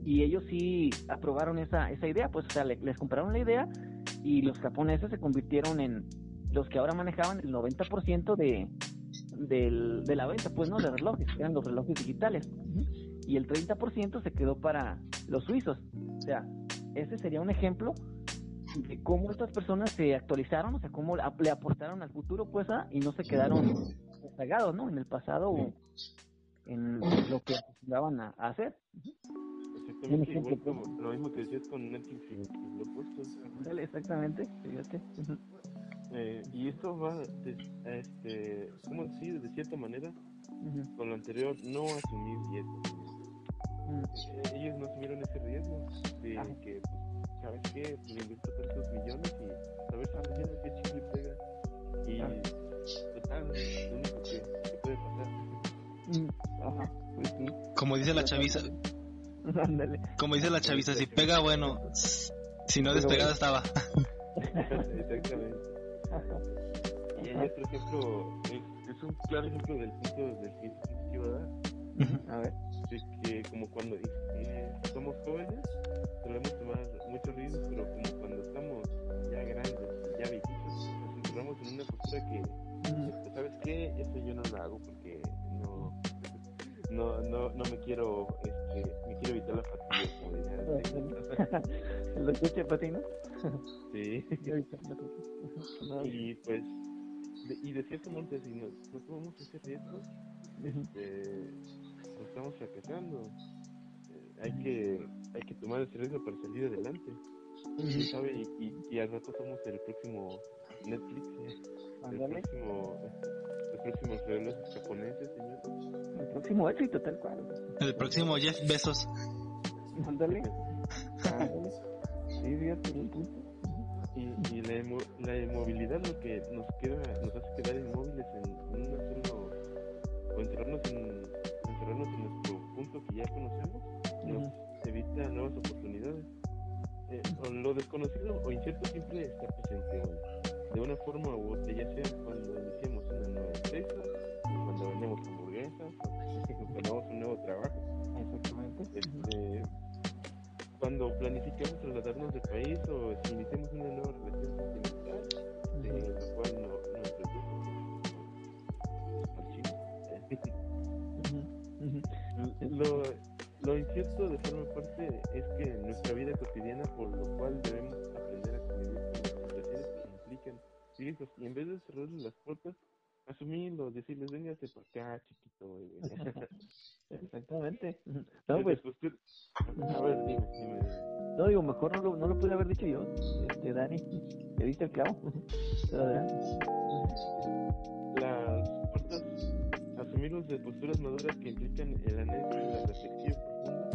B: y ellos sí aprobaron esa, esa idea, pues o sea, les compraron la idea y los japoneses se convirtieron en los que ahora manejaban el 90% de, del, de la venta, pues no, de relojes, eran los relojes digitales. Y el 30% se quedó para los suizos. O sea, ese sería un ejemplo de cómo estas personas se actualizaron, o sea, cómo le aportaron al futuro, pues, y no se quedaron rezagados, ¿no? En el pasado o en lo que acostumbraban a, hacer.
C: Exactamente, igual como lo mismo que decías con Netflix y lo opuesto.
B: Exactamente, fíjate.
C: Eh, y esto va, este, ¿cómo decir? De cierta manera, con lo anterior, no asumir riesgos. Eh, ellos no asumieron ese riesgo de que, pues, ¿sabes qué? Pues, invierto tantos millones y a ver si mañana qué chicle pega. Y total, lo único que, que puede pasar.
B: Ajá, pues
A: Como dice la chaviza, Como dice la chaviza, si pega, bueno, si no despegada estaba.
C: Exactamente. Y hay otro ejemplo, es, es, un claro ejemplo del punto del que quiero dar. A ver. De que como cuando eh, somos jóvenes, solemos tomar muchos riesgos, pero como cuando estamos ya grandes, ya viejitos, nos encontramos en una postura que, ¿sabes qué? Eso yo no lo hago porque no, no, no, no me quiero, este, me quiero evitar la fatiga,
B: ¿Lo escucha Patino?
C: Sí. y pues, y de cierto modo, si no, no tomamos ese riesgo, este, estamos fracasando. Eh, hay que hay que tomar ese riesgo para salir adelante. sabe? Y, y, al rato somos el próximo Netflix, el próximo, los próximos relojes japoneses, señor.
B: El próximo éxito, tal cual.
A: El próximo Jeff Besos.
B: Ándale. sí, fíjate, un punto.
C: Y, y la, la inmovilidad lo que nos queda, nos hace quedar inmóviles en, en un solo, o encerrarnos en, encerrarnos en nuestro punto que ya conocemos, nos evita nuevas oportunidades. Eh, lo desconocido o incierto siempre está presente de una forma u otra, ya sea cuando iniciamos una nueva empresa, cuando vendemos hamburguesas, cuando damos un nuevo trabajo.
B: Exactamente.
C: Este, cuando planificamos trasladarnos de país o si iniciamos una nueva relación sentimental, de la cual no, no lo, lo incierto de forma parte es que nuestra vida cotidiana, por lo cual debemos aprender a convivir con las situaciones que implican riesgos y en vez de cerrarles las puertas, asumirlo, decirles, véngase por acá, chiquito.
B: Exactamente. No, pues,
C: a ver, dime, dime.
B: No, digo, mejor no lo, no lo pude haber dicho yo, este, Dani. Te diste el clavo.
C: Las puertas asumirnos de posturas maduras que implican el análisis, la reflexión profunda,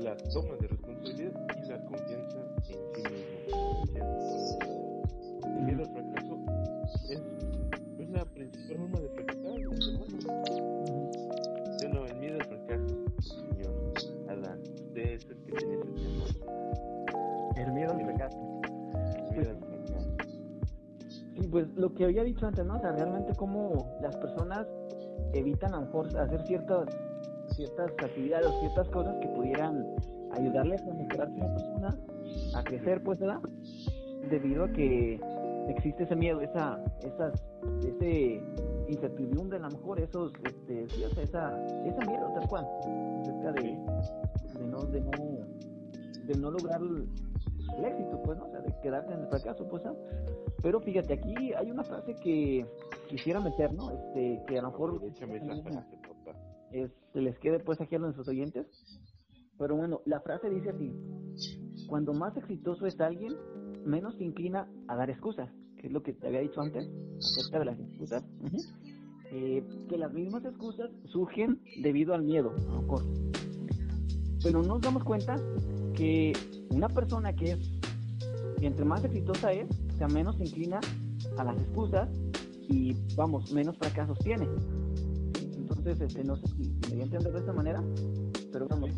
C: la toma de responsabilidad y la confianza en sí mismo. El miedo al fracaso es, es la principal forma de fracasar este mundo. Yo no, el miedo al fracaso, señor. Adán, usted es el que tiene ese
B: tema. El miedo al fracaso.
C: El miedo al fracaso.
B: Sí, pues lo que había dicho antes, ¿no? O sea, realmente como las personas evitan a lo mejor hacer ciertas ciertas actividades o ciertas cosas que pudieran ayudarles a mejorar como persona, a crecer, pues, ¿verdad? Debido a que existe ese miedo, esa, esas, ese incertidumbre, a lo mejor, esos, este, sí, o sea, esa, ese miedo, tal cual, acerca de, de no, de no, de no lograr el, éxito, pues, ¿no? O sea, de quedarte en el fracaso, pues, ¿no? Pero fíjate, aquí hay una frase que quisiera meter, ¿no? Este, que a lo mejor es, se les quede pues aquí a nuestros oyentes. Pero bueno, la frase dice así, cuando más exitoso es alguien, menos se inclina a dar excusas, que es lo que te había dicho antes acerca de las excusas. eh, que las mismas excusas surgen debido al miedo, a lo mejor. Pero nos damos cuenta que una persona que es, entre más exitosa es, o sea, menos se inclina a las excusas y vamos, menos fracasos tiene. Entonces, este, no sé si me voy a entender de esta manera, pero vamos,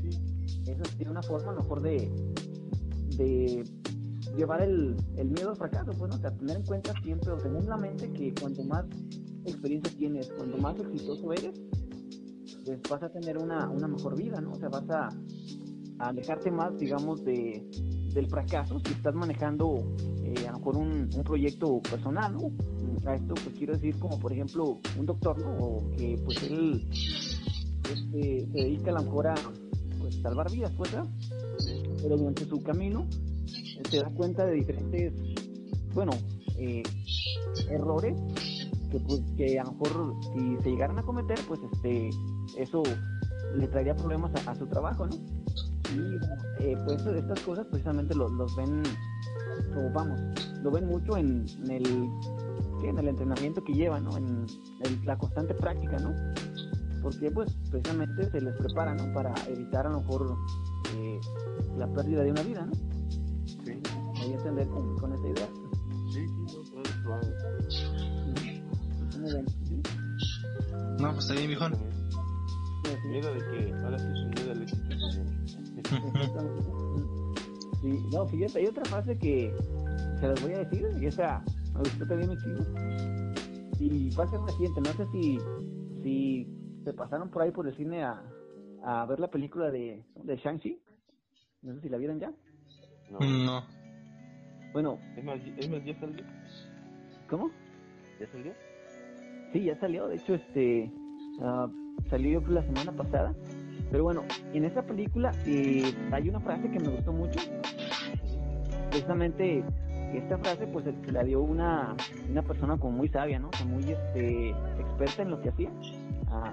B: esa tiene una forma a lo mejor de, de llevar el, el miedo al fracaso, pues, ¿no? o sea, tener en cuenta siempre o tener en la mente que cuanto más experiencia tienes, cuanto más exitoso eres, pues vas a tener una, una mejor vida, ¿no? O sea, vas a, a alejarte más, digamos, de, del fracaso si estás manejando eh, a lo mejor un, proyecto personal. A esto pues quiero decir como por ejemplo un doctor, ¿no? O que pues él este, se dedica a lo mejor a pues, salvar vidas, pues. Pero durante su camino se da cuenta de diferentes, bueno, eh, errores que, pues, que a lo mejor si se llegaran a cometer, pues este, eso le traería problemas a, a su trabajo, ¿no? Y eh, pues estas cosas precisamente los, los ven o vamos lo ven mucho en, en el sí, en el entrenamiento que llevan ¿no? en el, la constante práctica no porque pues precisamente se les prepara no para evitar a lo mejor eh, la pérdida de una vida no
C: sí.
B: Voy a entender con, con esa idea.
C: Sí sí no todo es
B: muy bien ¿sí?
A: no pues está bien mijón
C: miedo de que ahora sí es un miedo al éxito
B: sí, no, fíjate, hay otra frase que se las voy a decir y esa me gustó también muchísimo. Y va a ser reciente, no sé si, si se pasaron por ahí por el cine a, a ver la película de, de Shang-Chi. No sé si la vieron ya.
A: No. no.
B: Bueno.
C: ¿Es más, ¿Es más ya salió?
B: ¿Cómo?
C: ¿Ya salió?
B: Sí, ya salió. De hecho, este uh, salió la semana pasada. Pero bueno, en esa película eh, hay una frase que me gustó mucho. Precisamente esta frase pues la dio una, una persona como muy sabia, ¿no? O muy este, experta en lo que hacía. Ah,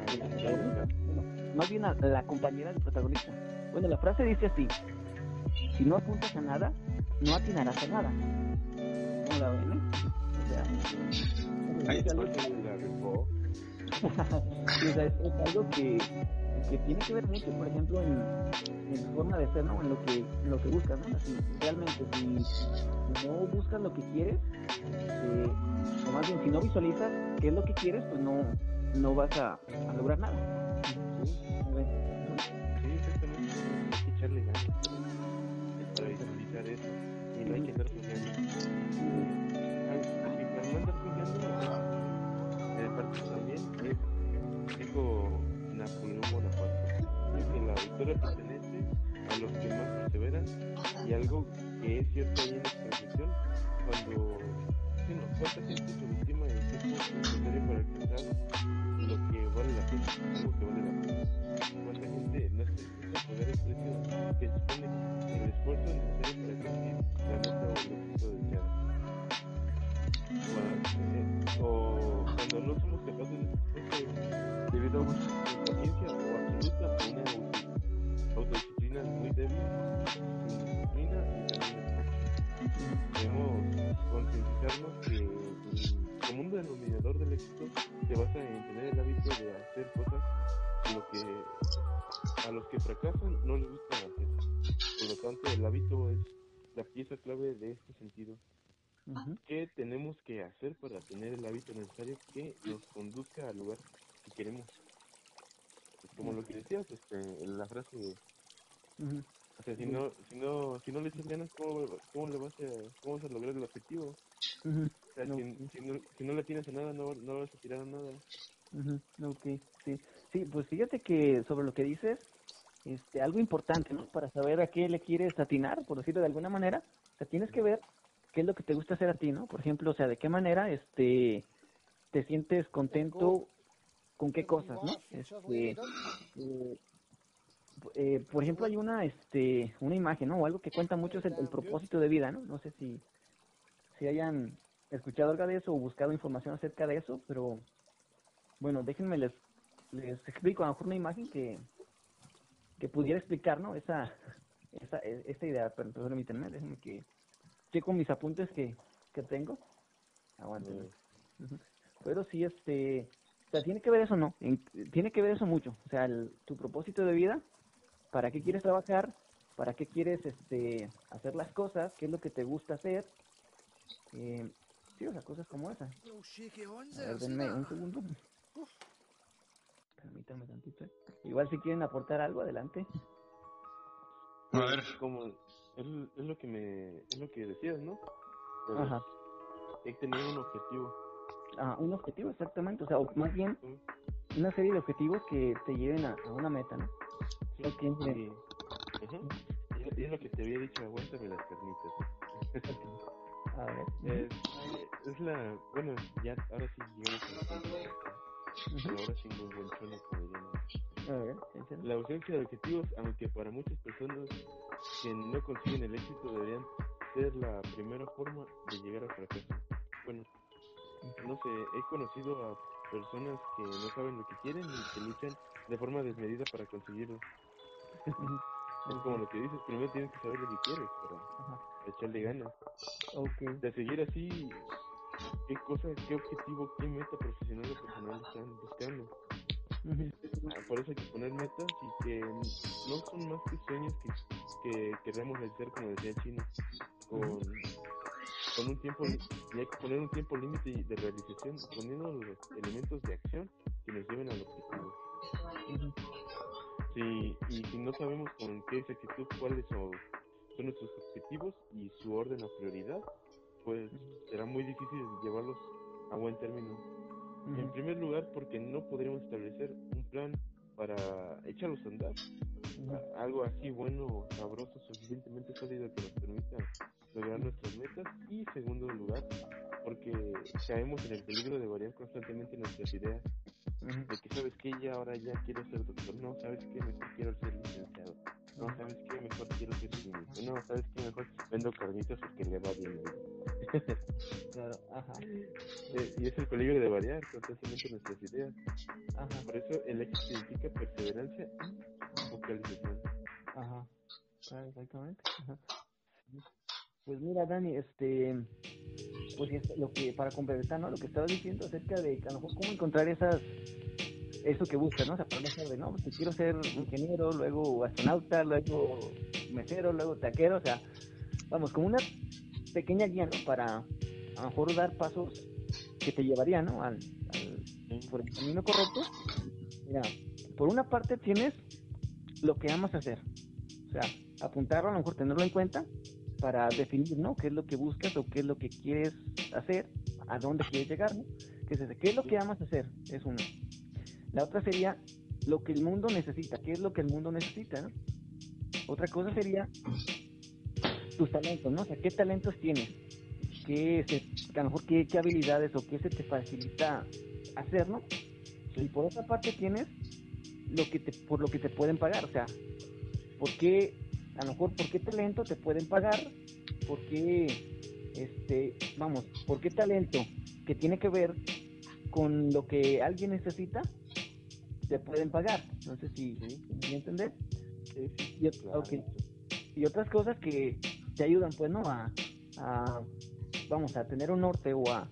B: más bien a la compañera del protagonista. Bueno, la frase dice así, si no apuntas a nada, no atinarás a nada. ¿Cómo la ven, eh? Sea, es, algo que que tiene que ver mucho, por ejemplo, en, en forma de ser, ¿no? En lo que, en lo que buscas, ¿no? Así, realmente, si, no buscas lo que quieres, eh, o más bien, si no visualizas qué es lo que quieres, pues no, no vas a, lograr nada.
C: Sí, exactamente. Hay que echarle ganas para visualizar eso. Y no hay que andar jugando. Napoleón Bonaparte. Que la victoria pertenece a los que más perseveran y algo que es cierto ahí en esta reflexión, cuando sí, no, cuánta gente subestima el tiempo necesario para alcanzar lo que vale la pena, algo que vale la pena. Cuánta gente no a pagar el precio que le
B: quieres atinar, por decirlo de alguna manera, o tienes que ver qué es lo que te gusta hacer a ti, ¿no? Por ejemplo, o sea, de qué manera, este, te sientes contento con qué cosas, ¿no? Este, eh, eh, por ejemplo, hay una, este, una imagen, ¿no? O algo que cuenta mucho es el, propósito de vida, ¿no? No sé si, si hayan escuchado algo de eso o buscado información acerca de eso, pero bueno, déjenme les, les explico a lo mejor una imagen que, que pudiera explicar, ¿no? Esa, esa esta idea, pero permítanme, déjenme que checo mis apuntes que, que tengo. Aguántenme. Pero sí, este, o sea, tiene que ver eso, ¿no? tiene que ver eso mucho. O sea, tu propósito de vida, para qué quieres trabajar, para qué quieres este, hacer las cosas, qué es lo que te gusta hacer. Eh, sí, o sea, cosas como esa. A ver, denme un segundo. Permítanme tantito. Igual si quieren aportar algo, adelante.
C: A ver. Como, es, es, lo que me, es lo que decías, ¿no? Ajá. Hay que tener un objetivo
B: a un objetivo exactamente, o sea, más bien una serie de objetivos que te lleven a, una meta, ¿no?
C: Sí, Y, es lo que te había dicho, aguántame las carnitas.
B: a ver.
C: Es, es, la, bueno, ya ahora sí llegamos a la ahora sí muy buen suelo a ver, La ausencia de objetivos, aunque para muchas personas que no consiguen el éxito deberían ser la primera forma de llegar al fracaso. Bueno, no sé, he conocido a personas que no saben lo que quieren y que luchan de forma desmedida para conseguirlo. es como lo que dices, primero tienes que saber lo que quieres para echarle ganas. De seguir así, qué cosa, qué objetivo, qué meta profesional o personal están buscando. Ah, por eso hay que poner metas y que no son más que sueños que, que queremos realizar, como decía chino, con con un tiempo y hay que poner un tiempo límite de realización poniendo los elementos de acción que nos lleven al objetivo. Sí, y si no sabemos con qué exactitud cuáles son, son nuestros objetivos y su orden o prioridad, pues será muy difícil llevarlos a buen término. En primer lugar, porque no podríamos establecer un plan para echarlos a andar. Algo así bueno, sabroso, suficientemente sólido que nos permita lograr nuestras metas. Y segundo lugar, porque caemos en el peligro de variar constantemente nuestras ideas. De que sabes que ya ahora ya quiero ser doctor, no, sabes que mejor quiero ser licenciado, no, sabes que mejor quiero ser clínico, no, sabes que mejor vendo carnitas porque le va bien.
B: claro, ajá.
C: Eh, y es el peligro de variar constantemente nuestras ideas. Ajá. Por eso el éxito significa perseverancia y focalización.
B: Ajá, exactamente. Pues mira, Dani, este, pues lo que para complementar, ¿no? Lo que estaba diciendo acerca de a lo mejor cómo encontrar esas eso que buscas, ¿no? O sea, para no, pues quiero ser ingeniero, luego astronauta, luego mesero, luego taquero, o sea, vamos, como una pequeña guía, ¿no? Para a lo mejor dar pasos que te llevarían, ¿no? Al, por el camino correcto. Mira, por una parte tienes lo que amas hacer, o sea, apuntarlo, a lo mejor tenerlo en cuenta para definir, ¿no? ¿Qué es lo que buscas o qué es lo que quieres hacer? ¿A dónde quieres llegar, ¿no? ¿Qué es, ¿Qué es lo que amas hacer? Es uno. La otra sería lo que el mundo necesita. ¿Qué es lo que el mundo necesita, no? Otra cosa sería tus talentos, ¿no? O sea, ¿qué talentos tienes? ¿Qué, se, a lo mejor qué, habilidades o qué se te facilita hacer, ¿no? Y por otra parte tienes lo que te, por lo que te pueden pagar, o sea, ¿por qué a lo mejor por qué talento te pueden pagar, por qué, este, vamos, por qué talento que tiene que ver con lo que alguien necesita, te pueden pagar. No sé si, ¿me entiendes? y, y, otras cosas que te ayudan, pues, ¿no? A, vamos, a tener un norte o a,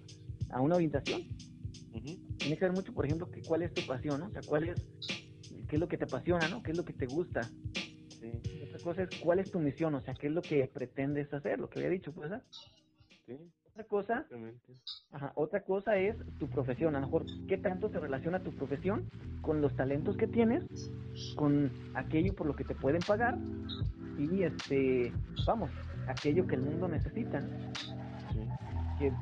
B: a una orientación. Tiene que ver mucho, por ejemplo, que, cuál es tu pasión, ¿no? O sea, cuál es, qué es lo que te apasiona, ¿no? ¿Qué es lo que te gusta? cosa es cuál es tu misión, o sea, qué es lo que pretendes hacer, lo que había dicho, pues, Sí. Otra cosa, ajá, otra cosa es tu profesión, a lo mejor qué tanto se relaciona tu profesión con los talentos que tienes, con aquello por lo que te pueden pagar y este, vamos, aquello que el mundo necesita. Sí. Que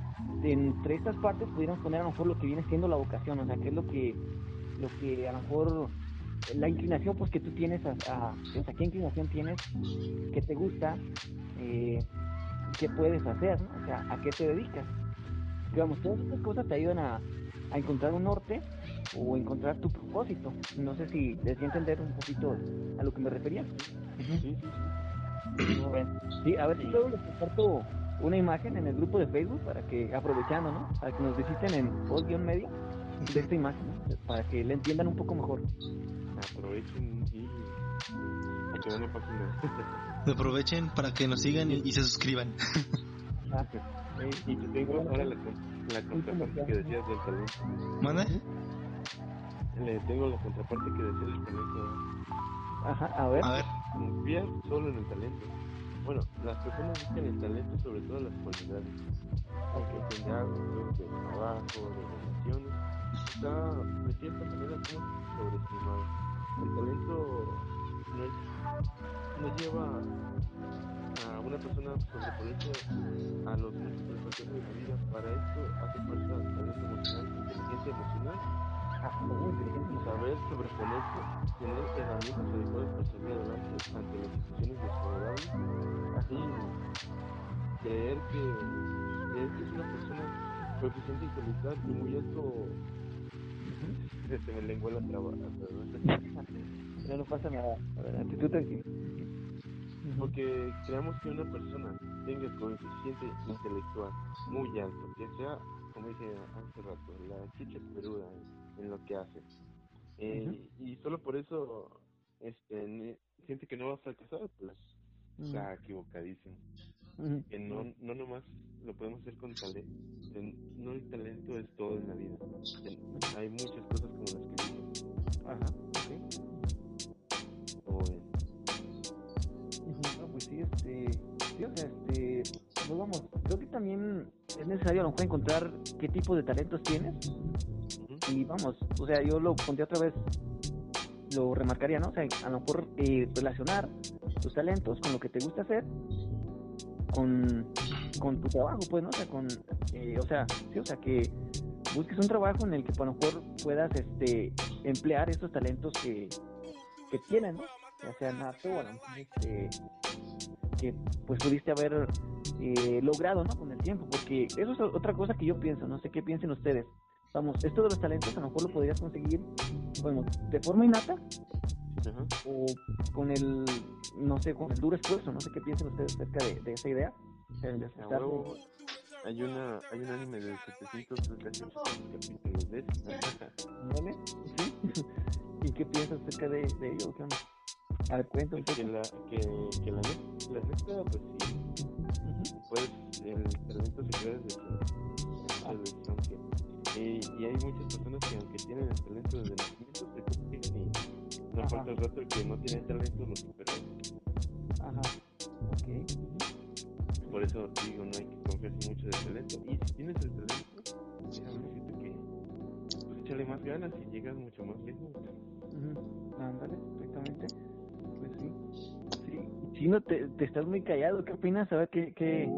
B: entre estas partes pudiéramos poner a lo mejor lo que viene siendo la vocación, o sea, qué es lo que lo que a lo mejor la inclinación pues que tú tienes a, a sea, qué inclinación tienes, qué te gusta, eh, qué puedes hacer, ¿no? o sea, a qué te dedicas. Digamos, todas estas cosas te ayudan a, a encontrar un norte o encontrar tu propósito. No sé si les entender un poquito a lo que me refería. Sí, sí, a ver si luego les comparto una imagen en el grupo de Facebook para que, aprovechando, ¿no? Para que nos visiten en post-medio de esta imagen, para que le entiendan un poco mejor
C: aprovechen y que no pasen
A: Aprovechen para que nos sigan y, se suscriban.
C: Ah, y te tengo ahora la, la contraparte que decías del talento.
A: ¿Manda?
C: Le tengo la contraparte que decías del talento.
B: Ajá, a ver.
A: A ver.
C: Confía solo en el talento. Bueno, las personas buscan el talento sobre todo las cualidades. Aunque tenga algo de trabajo, de relaciones, está de cierta manera como sobreestimado el talento no, lleva a una persona sobreponerse a los múltiples de la vida. Para esto hace falta talento emocional, inteligencia emocional, saber sobreponerse, tener herramientas adecuadas para salir adelante ante las situaciones desfavorables, así creer que, creer que es una persona coeficiente intelectual y muy alto. Se me lengua la traba.
B: no, no pasa nada. Adelante, tú tranquilo.
C: Porque creamos que una persona tenga el coeficiente intelectual muy alto, que sea, como dije hace rato, la chicha peruda en, lo que hace. Eh, Y solo por eso este, siente que no va a fracasar, pues está equivocadísimo. Que no, no nomás lo podemos hacer con talento. No el talento es todo en la vida. Hay muchas cosas como las que digo.
B: Ajá, pues sí, este, sí, o sea, este, pues vamos, creo que también es necesario a lo mejor encontrar qué tipo de talentos tienes. Y vamos, o sea, yo lo pondría otra vez lo remarcaría, ¿no? O sea, a lo mejor eh, relacionar tus talentos con lo que te gusta hacer, con, con tu trabajo, pues, ¿no? O sea, con, eh, o sea, sí, o sea, que busques un trabajo en el que a lo mejor puedas, este, emplear esos talentos que, que tienen, ¿no? Ya sea nato o a lo mejor, este, que pues pudiste haber eh, logrado, ¿no? Con el tiempo, porque eso es otra cosa que yo pienso, no sé qué piensen ustedes. Vamos, esto de los talentos a lo mejor lo podrías conseguir, bueno, de forma innata o con el, no sé, con el duro esfuerzo, no sé qué piensan ustedes acerca de, esa idea.
C: hay una hay un anime de 738 capítulos de
B: ¿Vale? ¿Sí? ¿Y qué piensas acerca de, de ello? ¿Qué A ver.
C: Que la, que, que la, la pues sí. Pues el talento se crea desde, desde aunque, y, y hay muchas personas que aunque tienen el talento desde nacimiento se consiguen y no falta el rato el que no tiene talento lo supera.
B: Ajá, ok.
C: Por eso digo, no hay que confiarse mucho del talento. Y si tienes el talento, déjame decirte que pues échale más ganas y llegas mucho más lejos.
B: Uh Ándale, perfectamente. Pues sí. Sí, sí no te, te estás muy callado. ¿Qué opinas? A ver, ¿qué, qué,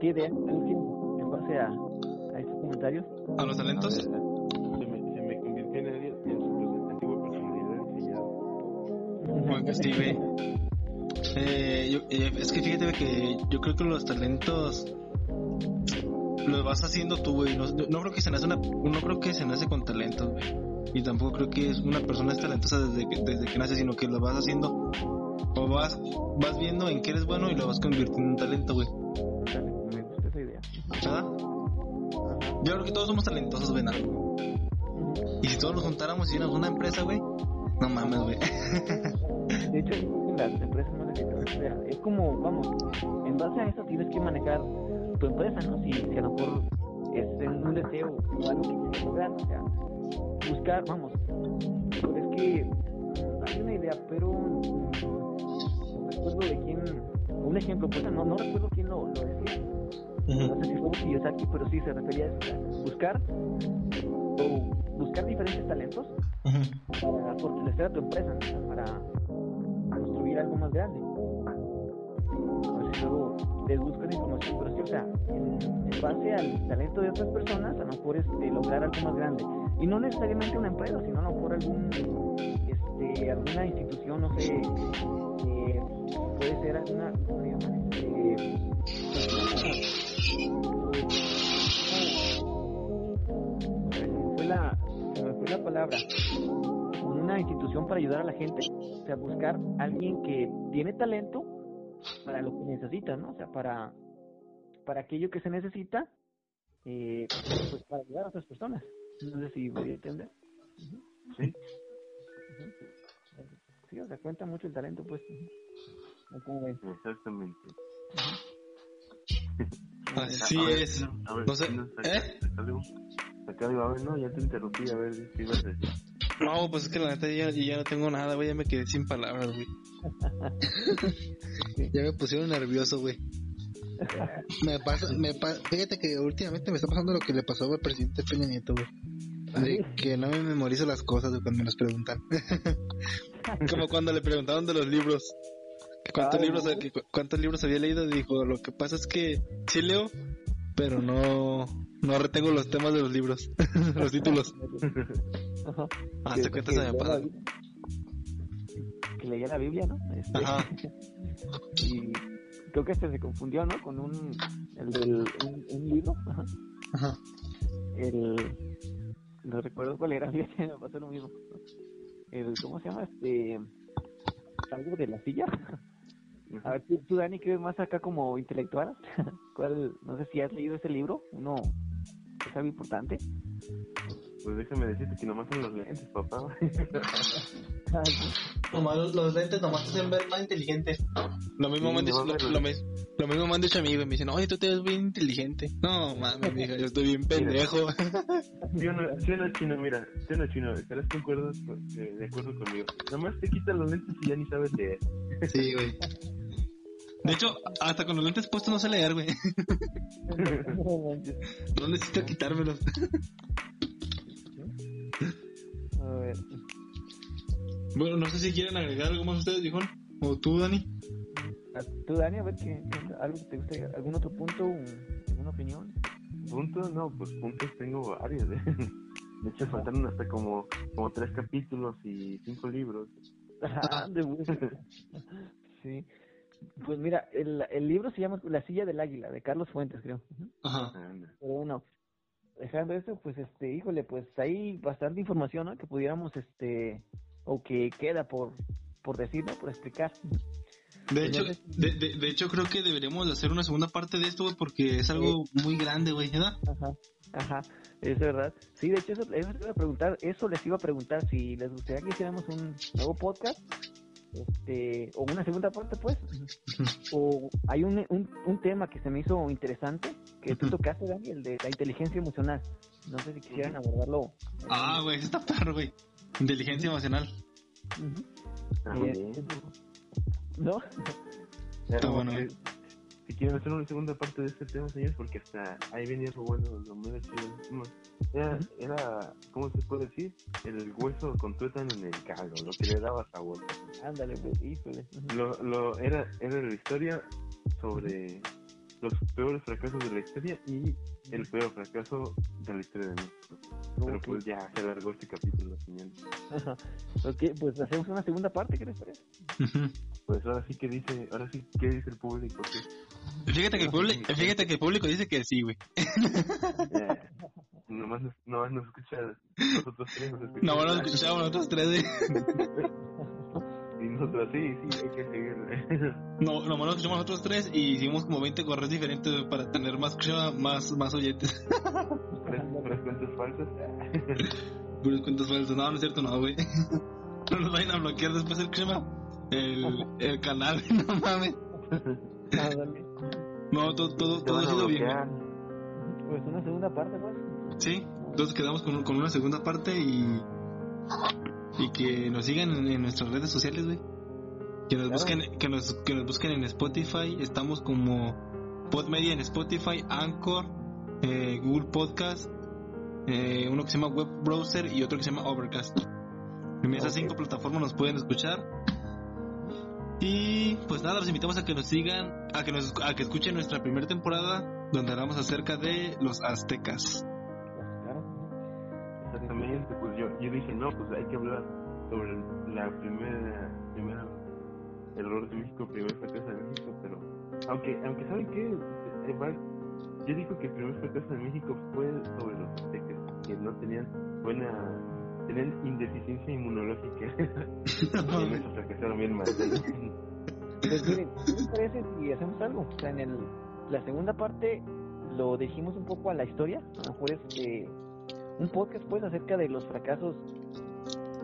B: qué idea en base a, a estos comentarios?
A: ¿A los talentos?
C: Se me, se me convirtió en, el, en su antigua personalidad
A: Bueno, Steve. Eh, yo, eh, es que fíjate que yo creo que los talentos los vas haciendo tú, güey. No, no, creo que se nace una, no creo que se nace con talento, güey. Y tampoco creo que es una persona es talentosa desde que, desde que nace, sino que lo vas haciendo o vas, vas viendo en qué eres bueno y lo vas convirtiendo en talento, güey.
B: Me gusta esa idea.
A: ¿Verdad? Yo creo que todos somos talentosos, güey. Y si todos nos juntáramos y hiciéramos una empresa, güey, no mames, güey.
B: De hecho, las empresas no necesitan Es como, vamos, en base a eso tienes que manejar tu empresa, ¿no? Si, si a lo mejor es un deseo o algo que quieres lograr, o sea, buscar, vamos. Es que hay una idea, pero no recuerdo de quién, un ejemplo, pues no, no recuerdo quién lo, lo decía. No sé si fue Kiyosaki, pero sí se refería a eso, buscar o buscar diferentes talentos para fortalecer a tu empresa, para construir algo más grande. Entonces luego les buscan información, pero sí, o sea, en, en, base al talento de otras personas, a lo mejor este, lograr algo más grande. Y no necesariamente una empresa, sino a lo mejor algún, este, alguna institución, no sé, eh, puede ser alguna, ¿cómo la, se me fue la palabra, una institución para ayudar a la gente, o sea, buscar alguien que tiene talento para lo que necesita, ¿no? O sea, para, para aquello que se necesita, eh, pues para ayudar a otras personas. No sé si voy a entender.
C: Sí.
B: Sí, o sea, cuenta mucho el talento, pues.
C: Exactamente.
A: Así es.
C: A ver,
A: no sé.
C: ¿Eh? Acá digo, a ver, no, ya te interrumpí, a ver, ¿qué ibas a decir?
A: No, pues es que la neta ya, ya no tengo nada, güey, ya me quedé sin palabras, güey. ya me pusieron nervioso, güey. me pasa, me pa fíjate que últimamente me está pasando lo que le pasó al presidente Peña Nieto, güey. De que no me memorizo las cosas de cuando me las preguntan. Como cuando le preguntaron de los libros. ¿Cuántos, libros, ¿Cuántos libros había leído? Dijo, lo que pasa es que sí leo, pero no, no retengo los temas de los libros, los títulos. Ah, te cuentas a mi papá.
B: Que leía la Biblia, ¿no? Este,
A: Ajá.
B: y creo que este se confundió, ¿no? Con un, el del, un, un libro. Ajá.
A: Ajá.
B: El, no recuerdo cuál era, me pasó lo mismo. El, ¿cómo se llama? Este, algo de la silla. A ver, tú, tú Dani, que más acá como intelectual, ¿cuál, no sé si has leído ese libro, uno es algo importante.
C: Pues déjame decirte que nomás son los lentes, papá.
A: nomás los, los, lentes nomás te hacen ver más inteligente. Lo mismo, sí, me, han dicho, lo, lo, lo, mismo me han dicho a mí, me dicen, oye, tú te ves bien inteligente. No, mames, mija, yo estoy bien pendejo.
C: Sí o no, sí o no, chino, mira, sí o no, chino, estarás de acuerdo, eh, de acuerdo conmigo. Nomás te quitas los lentes y ya ni sabes leer.
A: Sí, güey. De hecho, hasta con los lentes puestos no sé leer, güey. no necesito quitármelos.
B: A ver.
A: Bueno, no sé si quieren agregar algo más ustedes, dijo. O tú, Dani.
B: Tú, Dani, a ver, ¿qué, algo te gusta, ¿algún otro punto, alguna opinión?
C: Puntos, no, pues puntos tengo varios. ¿eh? De hecho, faltaron hasta como, como tres capítulos y cinco libros.
B: Ah, de sí. Pues mira, el, el libro se llama La silla del águila, de Carlos Fuentes, creo.
A: Ajá.
B: Pero bueno, dejando eso, pues, este, híjole, pues hay bastante información, ¿no? Que pudiéramos, este, o que queda por, por decir, ¿no? Por explicar.
A: De hecho, de, de, hecho creo que deberíamos hacer una segunda parte de esto, porque es algo muy grande, güey, ¿verdad?
B: Ajá, ajá, es verdad. Sí, de hecho, eso, les iba a preguntar, eso les iba a preguntar si les gustaría que hiciéramos un nuevo podcast, este, o una segunda parte, pues. o hay un, un, un, tema que se me hizo interesante, que tú tocaste, Dani, el de la inteligencia emocional. No sé si quisieran abordarlo.
A: Ah, güey, está perro, güey. Inteligencia emocional.
B: ¿No?
A: Está bueno.
C: Si quieren hacer una segunda parte de este tema, señores, porque hasta ahí venía lo bueno, lo menos Era, era, ¿cómo se puede decir? El hueso con tuétano en el caldo, lo que le daba sabor.
B: Ándale, pues, híjole.
C: Lo, lo, era, era la historia sobre los peores fracasos de la historia y el peor fracaso de la historia de México. Pero pues ya se alargó este capítulo, señores.
B: ok, pues hacemos una segunda parte, ¿qué les parece?
C: Pues ahora sí que dice, ahora sí, ¿qué dice el público?
A: Fíjate que el, público, fíjate que el público dice que sí, güey.
C: Yeah. Nomás, nomás nos escucha nosotros tres. Nos
A: nomás nos escuchamos nosotros tres,
C: Y nosotros sí, sí, hay que seguir.
A: No, nomás nos escuchamos nosotros tres y hicimos como 20 correos diferentes para tener más, más, más oyentes.
C: ¿Puras cuentas falsas?
A: Puras cuentas falsas. No, no es cierto, no, güey. No nos vayan a bloquear después el crema. El, el canal, no mames. No, todo, todo, todo ha sido bien.
B: Pues una segunda parte, pues.
A: Sí, entonces quedamos con, con una segunda parte y. Y que nos sigan en, nuestras redes sociales, güey. Que nos busquen, que nos, que nos busquen en Spotify. Estamos como Podmedia en Spotify, Anchor, eh, Google Podcast, eh, uno que se llama Web Browser y otro que se llama Overcast. En esas cinco plataformas nos pueden escuchar. Y pues nada, los invitamos a que nos sigan, a que nos a que escuchen nuestra primera temporada donde hablamos acerca de los aztecas.
C: Pues yo, yo dije, no, pues hay que hablar sobre la primera, primera error de México, primer fracaso de México, pero aunque, aunque saben que eh, yo digo que el primer fracaso de México fue sobre los aztecas, que no tenían buena tenían indeficiencia inmunológica. y eso fracasaron bien mal.
B: Pues miren, ¿qué les parece si hacemos algo? O sea, en el, la segunda parte lo dijimos un poco a la historia, a lo mejor este, un podcast pues acerca de los fracasos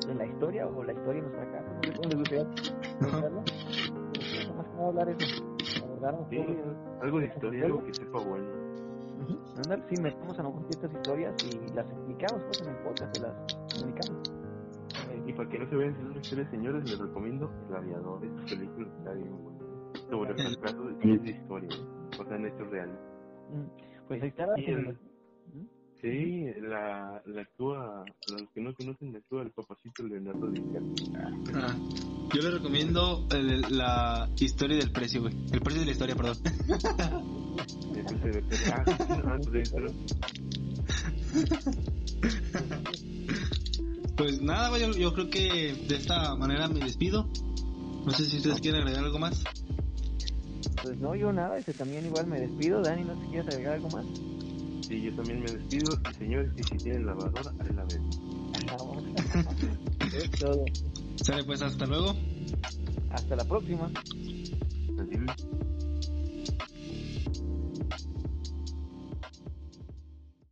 B: de la historia o la historia de los fracasos, no sé cómo les gustaría contarlo. Más que hablar eso, abordar
C: sí, algo de historia, algo que sepa bueno.
B: Andar, sí, metemos a lo mejor estas historias y las explicamos pues en el podcast, se las comunicamos.
C: Y para que no se vean esas historias, señores, les recomiendo El Aviador, esta película está bien buena. Sobre el fracaso y es de historia, o sea, en hechos reales.
B: Pues ahí está.
C: El, sí, la, la actúa, los que no conocen, la actúa el papacito Leonardo DiCaprio.
A: Ah, yo le recomiendo el, la historia del precio, güey. El precio de la historia, perdón.
C: el precio de ah, ah, pues
A: Pues nada, yo, yo creo que de esta manera me despido. No sé si ustedes quieren agregar algo más.
B: Pues no, yo nada, ese también igual me despido. Dani, no sé si quieres agregar algo más.
C: Sí, yo también me despido. Señores, y si tienen lavadora, ahí la ven.
B: es todo.
A: Sale pues, hasta luego.
B: Hasta la próxima.
C: Adiós.